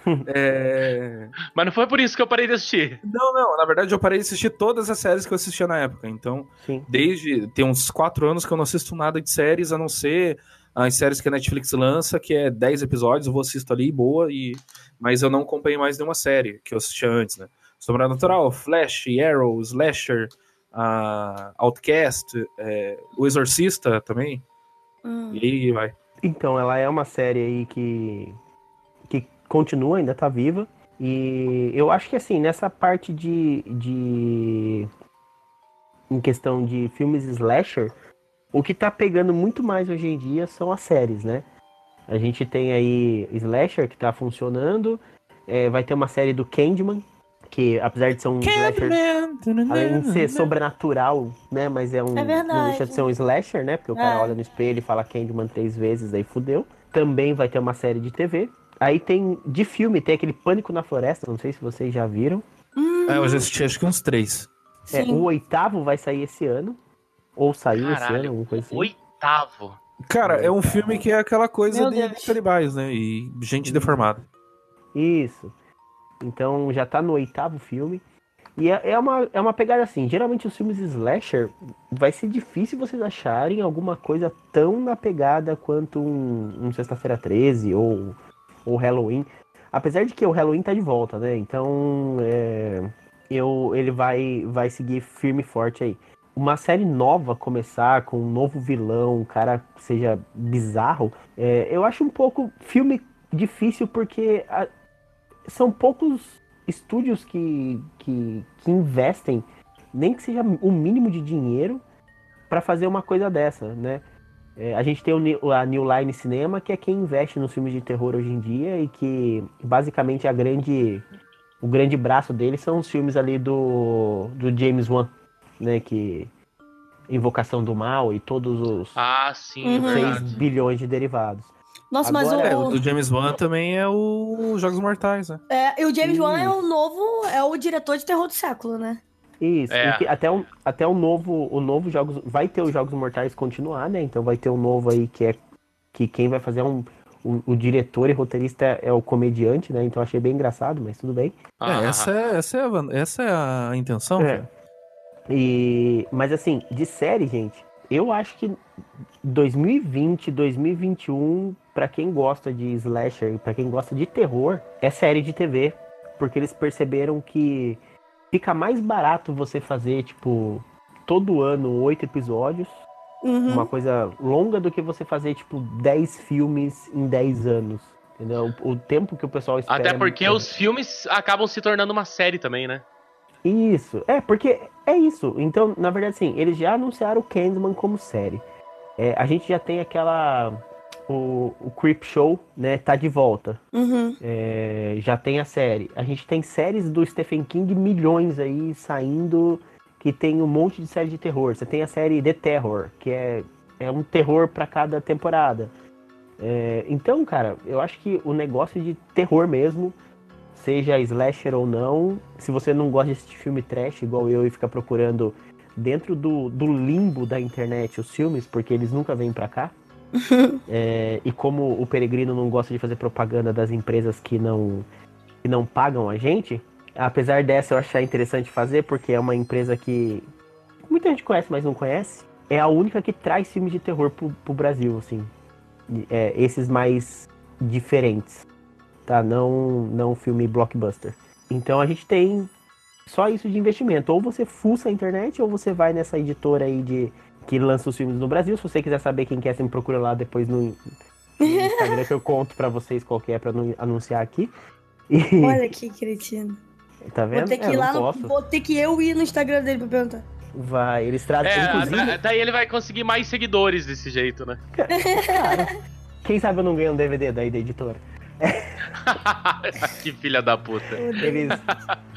é... Mas não foi por isso que eu parei de assistir. Não, não. Na verdade, eu parei de assistir todas as séries que eu assistia na época. Então, Sim. desde. Tem uns quatro anos que eu não assisto nada de séries, a não ser as séries que a Netflix lança, que é 10 episódios, eu vou assisto ali, boa, e. Mas eu não acompanhei mais nenhuma série que eu assistia antes, né? Sobrenatural, Flash, Arrow, Slasher, a Outcast, é, O Exorcista também. Hum. E aí vai. Então, ela é uma série aí que continua, ainda tá viva. E eu acho que assim, nessa parte de. de em questão de filmes slasher, o que tá pegando muito mais hoje em dia são as séries, né? A gente tem aí Slasher que tá funcionando. é, vai ter uma série do Candyman, que apesar de ser um slasher. Além de ser sobrenatural, né? Mas é um. É. Não deixa de ser um slasher, né? Porque o cara É. olha no espelho e fala Candyman três vezes, aí fudeu. Também vai ter uma série de TV. Aí tem de filme, tem aquele Pânico na Floresta, não sei se vocês já viram. É, eu já assisti acho que uns três. É, o oitavo vai sair esse ano. Ou saiu esse Caralho, ano, alguma coisa assim. Oitavo. Cara, é um filme que é aquela coisa Meu de canibais, né? E gente deformada. Isso. Então já tá no oitavo filme. E é, é uma, é uma pegada assim. Geralmente os filmes slasher vai ser difícil vocês acharem alguma coisa tão na pegada quanto um, um Sexta-feira 13 ou, ou Halloween. Apesar de que o Halloween tá de volta, né? Então é, eu, ele vai, vai seguir firme e forte aí. Uma série nova começar com um novo vilão, um cara que seja bizarro, é, eu acho um pouco filme difícil porque a- são poucos estúdios que, que, que investem, nem que seja o mínimo de dinheiro, para fazer uma coisa dessa, né? É, a gente tem o, a New Line Cinema, que é quem investe nos filmes de terror hoje em dia e que basicamente a grande, o grande braço deles são os filmes ali do, do James Wan, né? Que Invocação do Mal e todos os Ah, sim, Uhum. é 6 verdade. bilhões de derivados. Nossa, mas Agora, É, o, o do James Wan também é o Jogos Mortais, né? é, e o James Wan é o novo, é o diretor de terror do século, né? Isso, É. que até, o, até o novo, o novo jogos, vai ter os Jogos Mortais continuar, né? Então vai ter um novo aí que é que quem vai fazer é um o, o diretor e roteirista é o comediante, né? Então achei bem engraçado, mas tudo bem. Ah, é, essa é, essa é, a, essa é a intenção. É. E mas assim, de série, gente, eu acho que 2020, 2021, pra quem gosta de slasher, pra quem gosta de terror, é série de TV, porque eles perceberam que fica mais barato você fazer tipo todo ano oito episódios Uhum. uma coisa longa do que você fazer, tipo, 10 filmes em 10 anos. Entendeu? O, o tempo que o pessoal espera. Até porque é- os filmes acabam se tornando uma série também, né? Isso. É, porque é isso. Então, na verdade, sim, eles já anunciaram o Candyman como série. É, a gente já tem aquela. O, o Creep Show, né? Tá de volta. Uhum. É, já tem a série. A gente tem séries do Stephen King, milhões aí saindo, que tem um monte de série de terror. Você tem a série The Terror, que é, é um terror para cada temporada. É, então, cara, eu acho que o negócio de terror mesmo, seja slasher ou não, se você não gosta de assistir filme trash, igual eu, e fica procurando dentro do, do limbo da internet os filmes, porque eles nunca vêm pra cá. É, e como o Peregrino não gosta de fazer propaganda das empresas que não, que não pagam a gente, apesar dessa eu achar interessante fazer, porque é uma empresa que muita gente conhece, mas não conhece, é a única que traz filmes de terror pro, pro Brasil, assim. É, esses mais diferentes, tá? Não, não filme blockbuster. Então a gente tem só isso de investimento. Ou você fuça a internet, ou você vai nessa editora aí de que lança os filmes no Brasil. Se você quiser saber quem quer, você me procura lá depois no, no Instagram que eu conto pra vocês qual que é pra não anunciar aqui. E, Olha que cretino. tá vendo? Vou ter que É, ir eu lá, no, vou ter que eu ir no Instagram dele pra perguntar. Vai, eles trazem. É, inclusive, da- daí ele vai conseguir mais seguidores desse jeito, né? cara, quem sabe eu não ganho um DVD daí da editora. que filha da puta. Eles.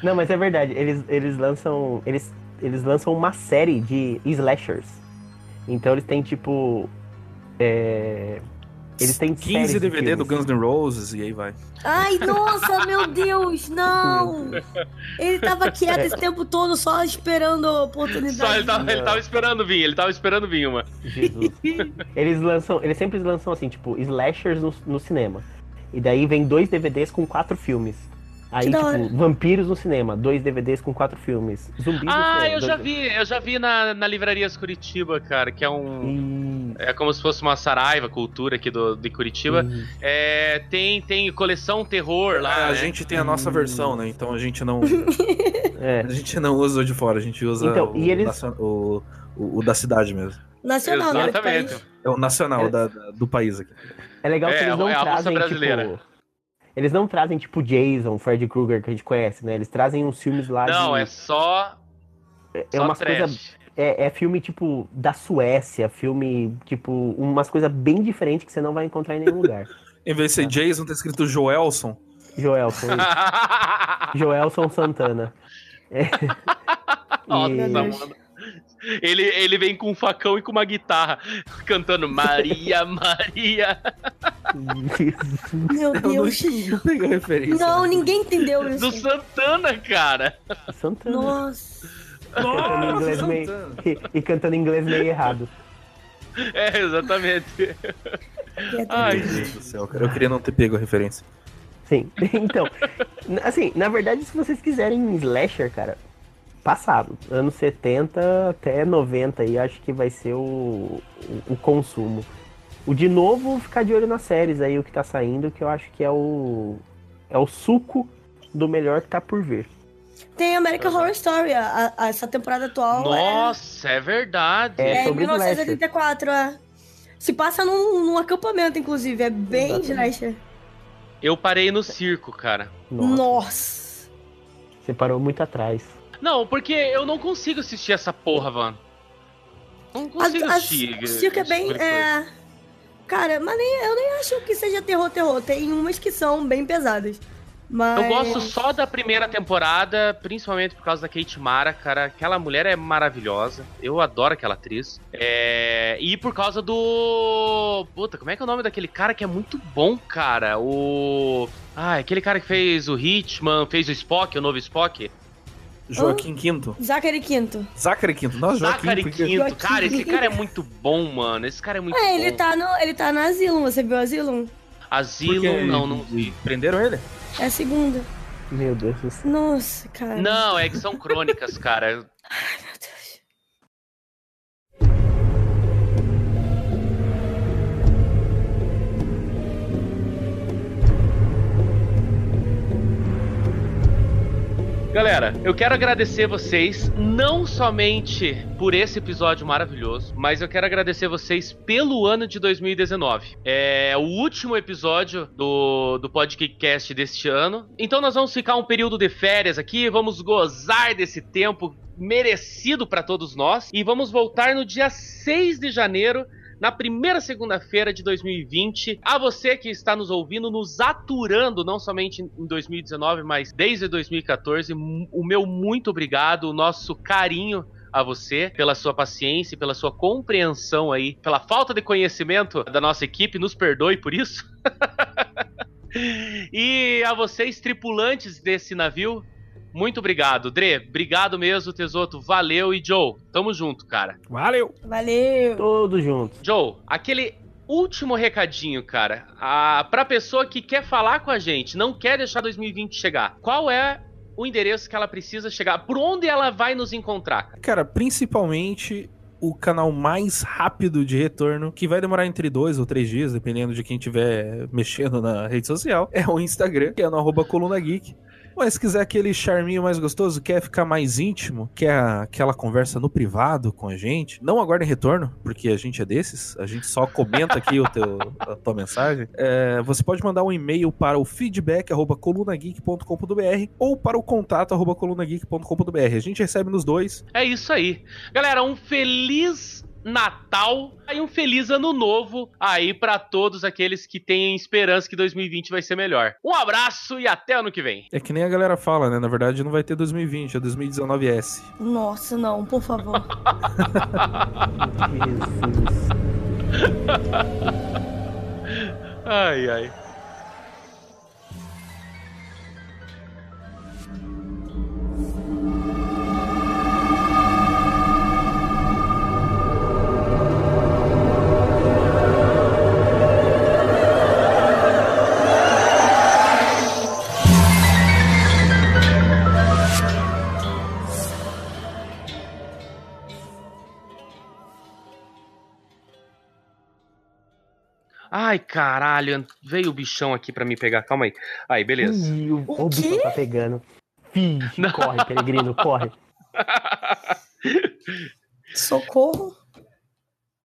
Não, mas é verdade. Eles, eles lançam. Eles, eles lançam uma série de slashers. Então eles têm tipo. É... Eles têm séries 15 de DVD do. Guns N' Roses e aí vai. Ai, nossa, meu Deus, não! Ele tava quieto esse tempo todo, só esperando a oportunidade. Só ele tava, ele tava esperando vir, ele tava esperando vir uma. Jesus. Eles lançam. Eles sempre lançam assim, tipo, slashers no, no cinema. E daí vem dois DVDs com quatro filmes. Aí, Que tipo, hora. vampiros no cinema, dois DVDs com quatro filmes. Zumbis no Ah, cinema. eu já dois- vi, eu já vi na, na Livrarias Curitiba, cara, que é um. E... É como se fosse uma Saraiva cultura aqui do, de Curitiba. e- É, tem, tem coleção terror lá. a né? gente tem a nossa versão, né? Então a gente não. É. A gente não usa o de fora, a gente usa Então, o, e eles- o, o- o da cidade mesmo. Nacional, né? Exatamente. É o nacional É. da- da- do país aqui. É legal que É, eles não é trazem, brasileira. tipo... Eles não trazem, tipo, Jason, Freddy Krueger, que a gente conhece, né? Eles trazem uns filmes lá Não, de... é só. é só umas trash. coisas... É, é filme, tipo, da Suécia, filme, tipo, umas coisas bem diferentes que você não vai encontrar em nenhum lugar. Em vez de ser Jason, tá escrito Joelson. Joelson. Joelson Santana. É. Nossa, E- mano. Ele, ele vem com um facão e com uma guitarra, cantando Maria, Maria. Meu Eu não, Deus. não peguei a referência. Não, ninguém entendeu Do isso. Santana, cara. Santana. Nossa. Cantando em inglês meio... E, e cantando em inglês meio errado. É, exatamente. que Ai, Meu Deus do céu, cara. Eu queria não ter pego a referência. Sim. Então, assim, na verdade, se vocês quiserem slasher, cara, passado, anos 70 até 90 aí, acho que vai ser o, o, o consumo. O de novo, ficar de olho nas séries aí, o que tá saindo, que eu acho que é o é o suco do melhor que tá por vir. Tem American Horror Story, a- a- essa temporada atual. Nossa, é verdade. É, É, é sobre 1984, é. Se passa num, num acampamento, inclusive. É bem Exatamente. slasher. Eu parei no circo, cara. Nossa, Nossa. você parou muito atrás. Não, porque eu não consigo assistir essa porra, mano. Não consigo A- assistir. o circo é bem. tipo coisa. É... Cara, mas nem, eu nem acho que seja terror, terror. Tem umas que são bem pesadas. Mas. Eu gosto só da primeira temporada, principalmente por causa da Kate Mara, cara. Aquela mulher é maravilhosa. Eu adoro aquela atriz. É... E por causa do. Puta, como é que é o nome daquele cara que é muito bom, cara? O. Ah, aquele cara que fez o Hitman, fez o Spock, o novo Spock. Joaquim Quinto. Zachary Quinto. Zachary Quinto. Nossa, Joaquim. Zachary porque- Quinto. Joaquim. Cara, esse cara é muito bom, mano. Esse cara é muito É, bom. ele tá, no, ele tá no Asylum. Você viu o Asylum? Asilo, porque- não, não vi. Prenderam ele? É a segunda. Meu Deus do céu. Nossa, cara. Não, é que são crônicas, cara. Galera, eu quero agradecer vocês não somente por esse episódio maravilhoso, mas eu quero agradecer vocês pelo ano de 2019. É o último episódio do, do podcast deste ano. Então nós vamos ficar um período de férias aqui, vamos gozar desse tempo merecido para todos nós e vamos voltar no dia 6 de janeiro na primeira segunda-feira de 2020. A você que está nos ouvindo, nos aturando, não somente em 2019, mas desde 2014, m- o meu muito obrigado, o nosso carinho a você pela sua paciência, pela sua compreensão aí, pela falta de conhecimento da nossa equipe, nos perdoe por isso. e a vocês, tripulantes desse navio, muito obrigado. Dre, obrigado mesmo, Tesoto. Valeu. E Joe, tamo junto, cara. Valeu! Valeu. Todos juntos. Joe, aquele último recadinho, cara, a, pra pessoa que quer falar com a gente, não quer deixar 2020 chegar, qual é o endereço que ela precisa chegar? Por onde ela vai nos encontrar? cara? Cara, principalmente o canal mais rápido de retorno, que vai demorar entre dois ou três dias, dependendo de quem estiver mexendo na rede social, é o Instagram, que é no arroba Coluna Geek. Mas se quiser aquele charminho mais gostoso, quer ficar mais íntimo, quer aquela conversa no privado com a gente, não aguardem retorno, porque a gente é desses, a gente só comenta aqui o teu, a tua mensagem. É, você pode mandar um e-mail para o feedback arroba ou para o contato arroba. A gente recebe nos dois. É isso aí. Galera, um feliz Natal e um feliz ano novo aí para todos aqueles que têm esperança que 2020 vai ser melhor. Um abraço e até ano que vem. É que nem a galera fala, né? Na verdade, não vai ter 2020, é 2019S. Nossa, não, por favor. Jesus. Ai, ai. Ai, caralho, veio o bichão aqui pra me pegar. Calma aí. Aí, beleza. Ih, o, O o bicho quê? tá pegando. Finge, corre, peregrino, corre. Socorro.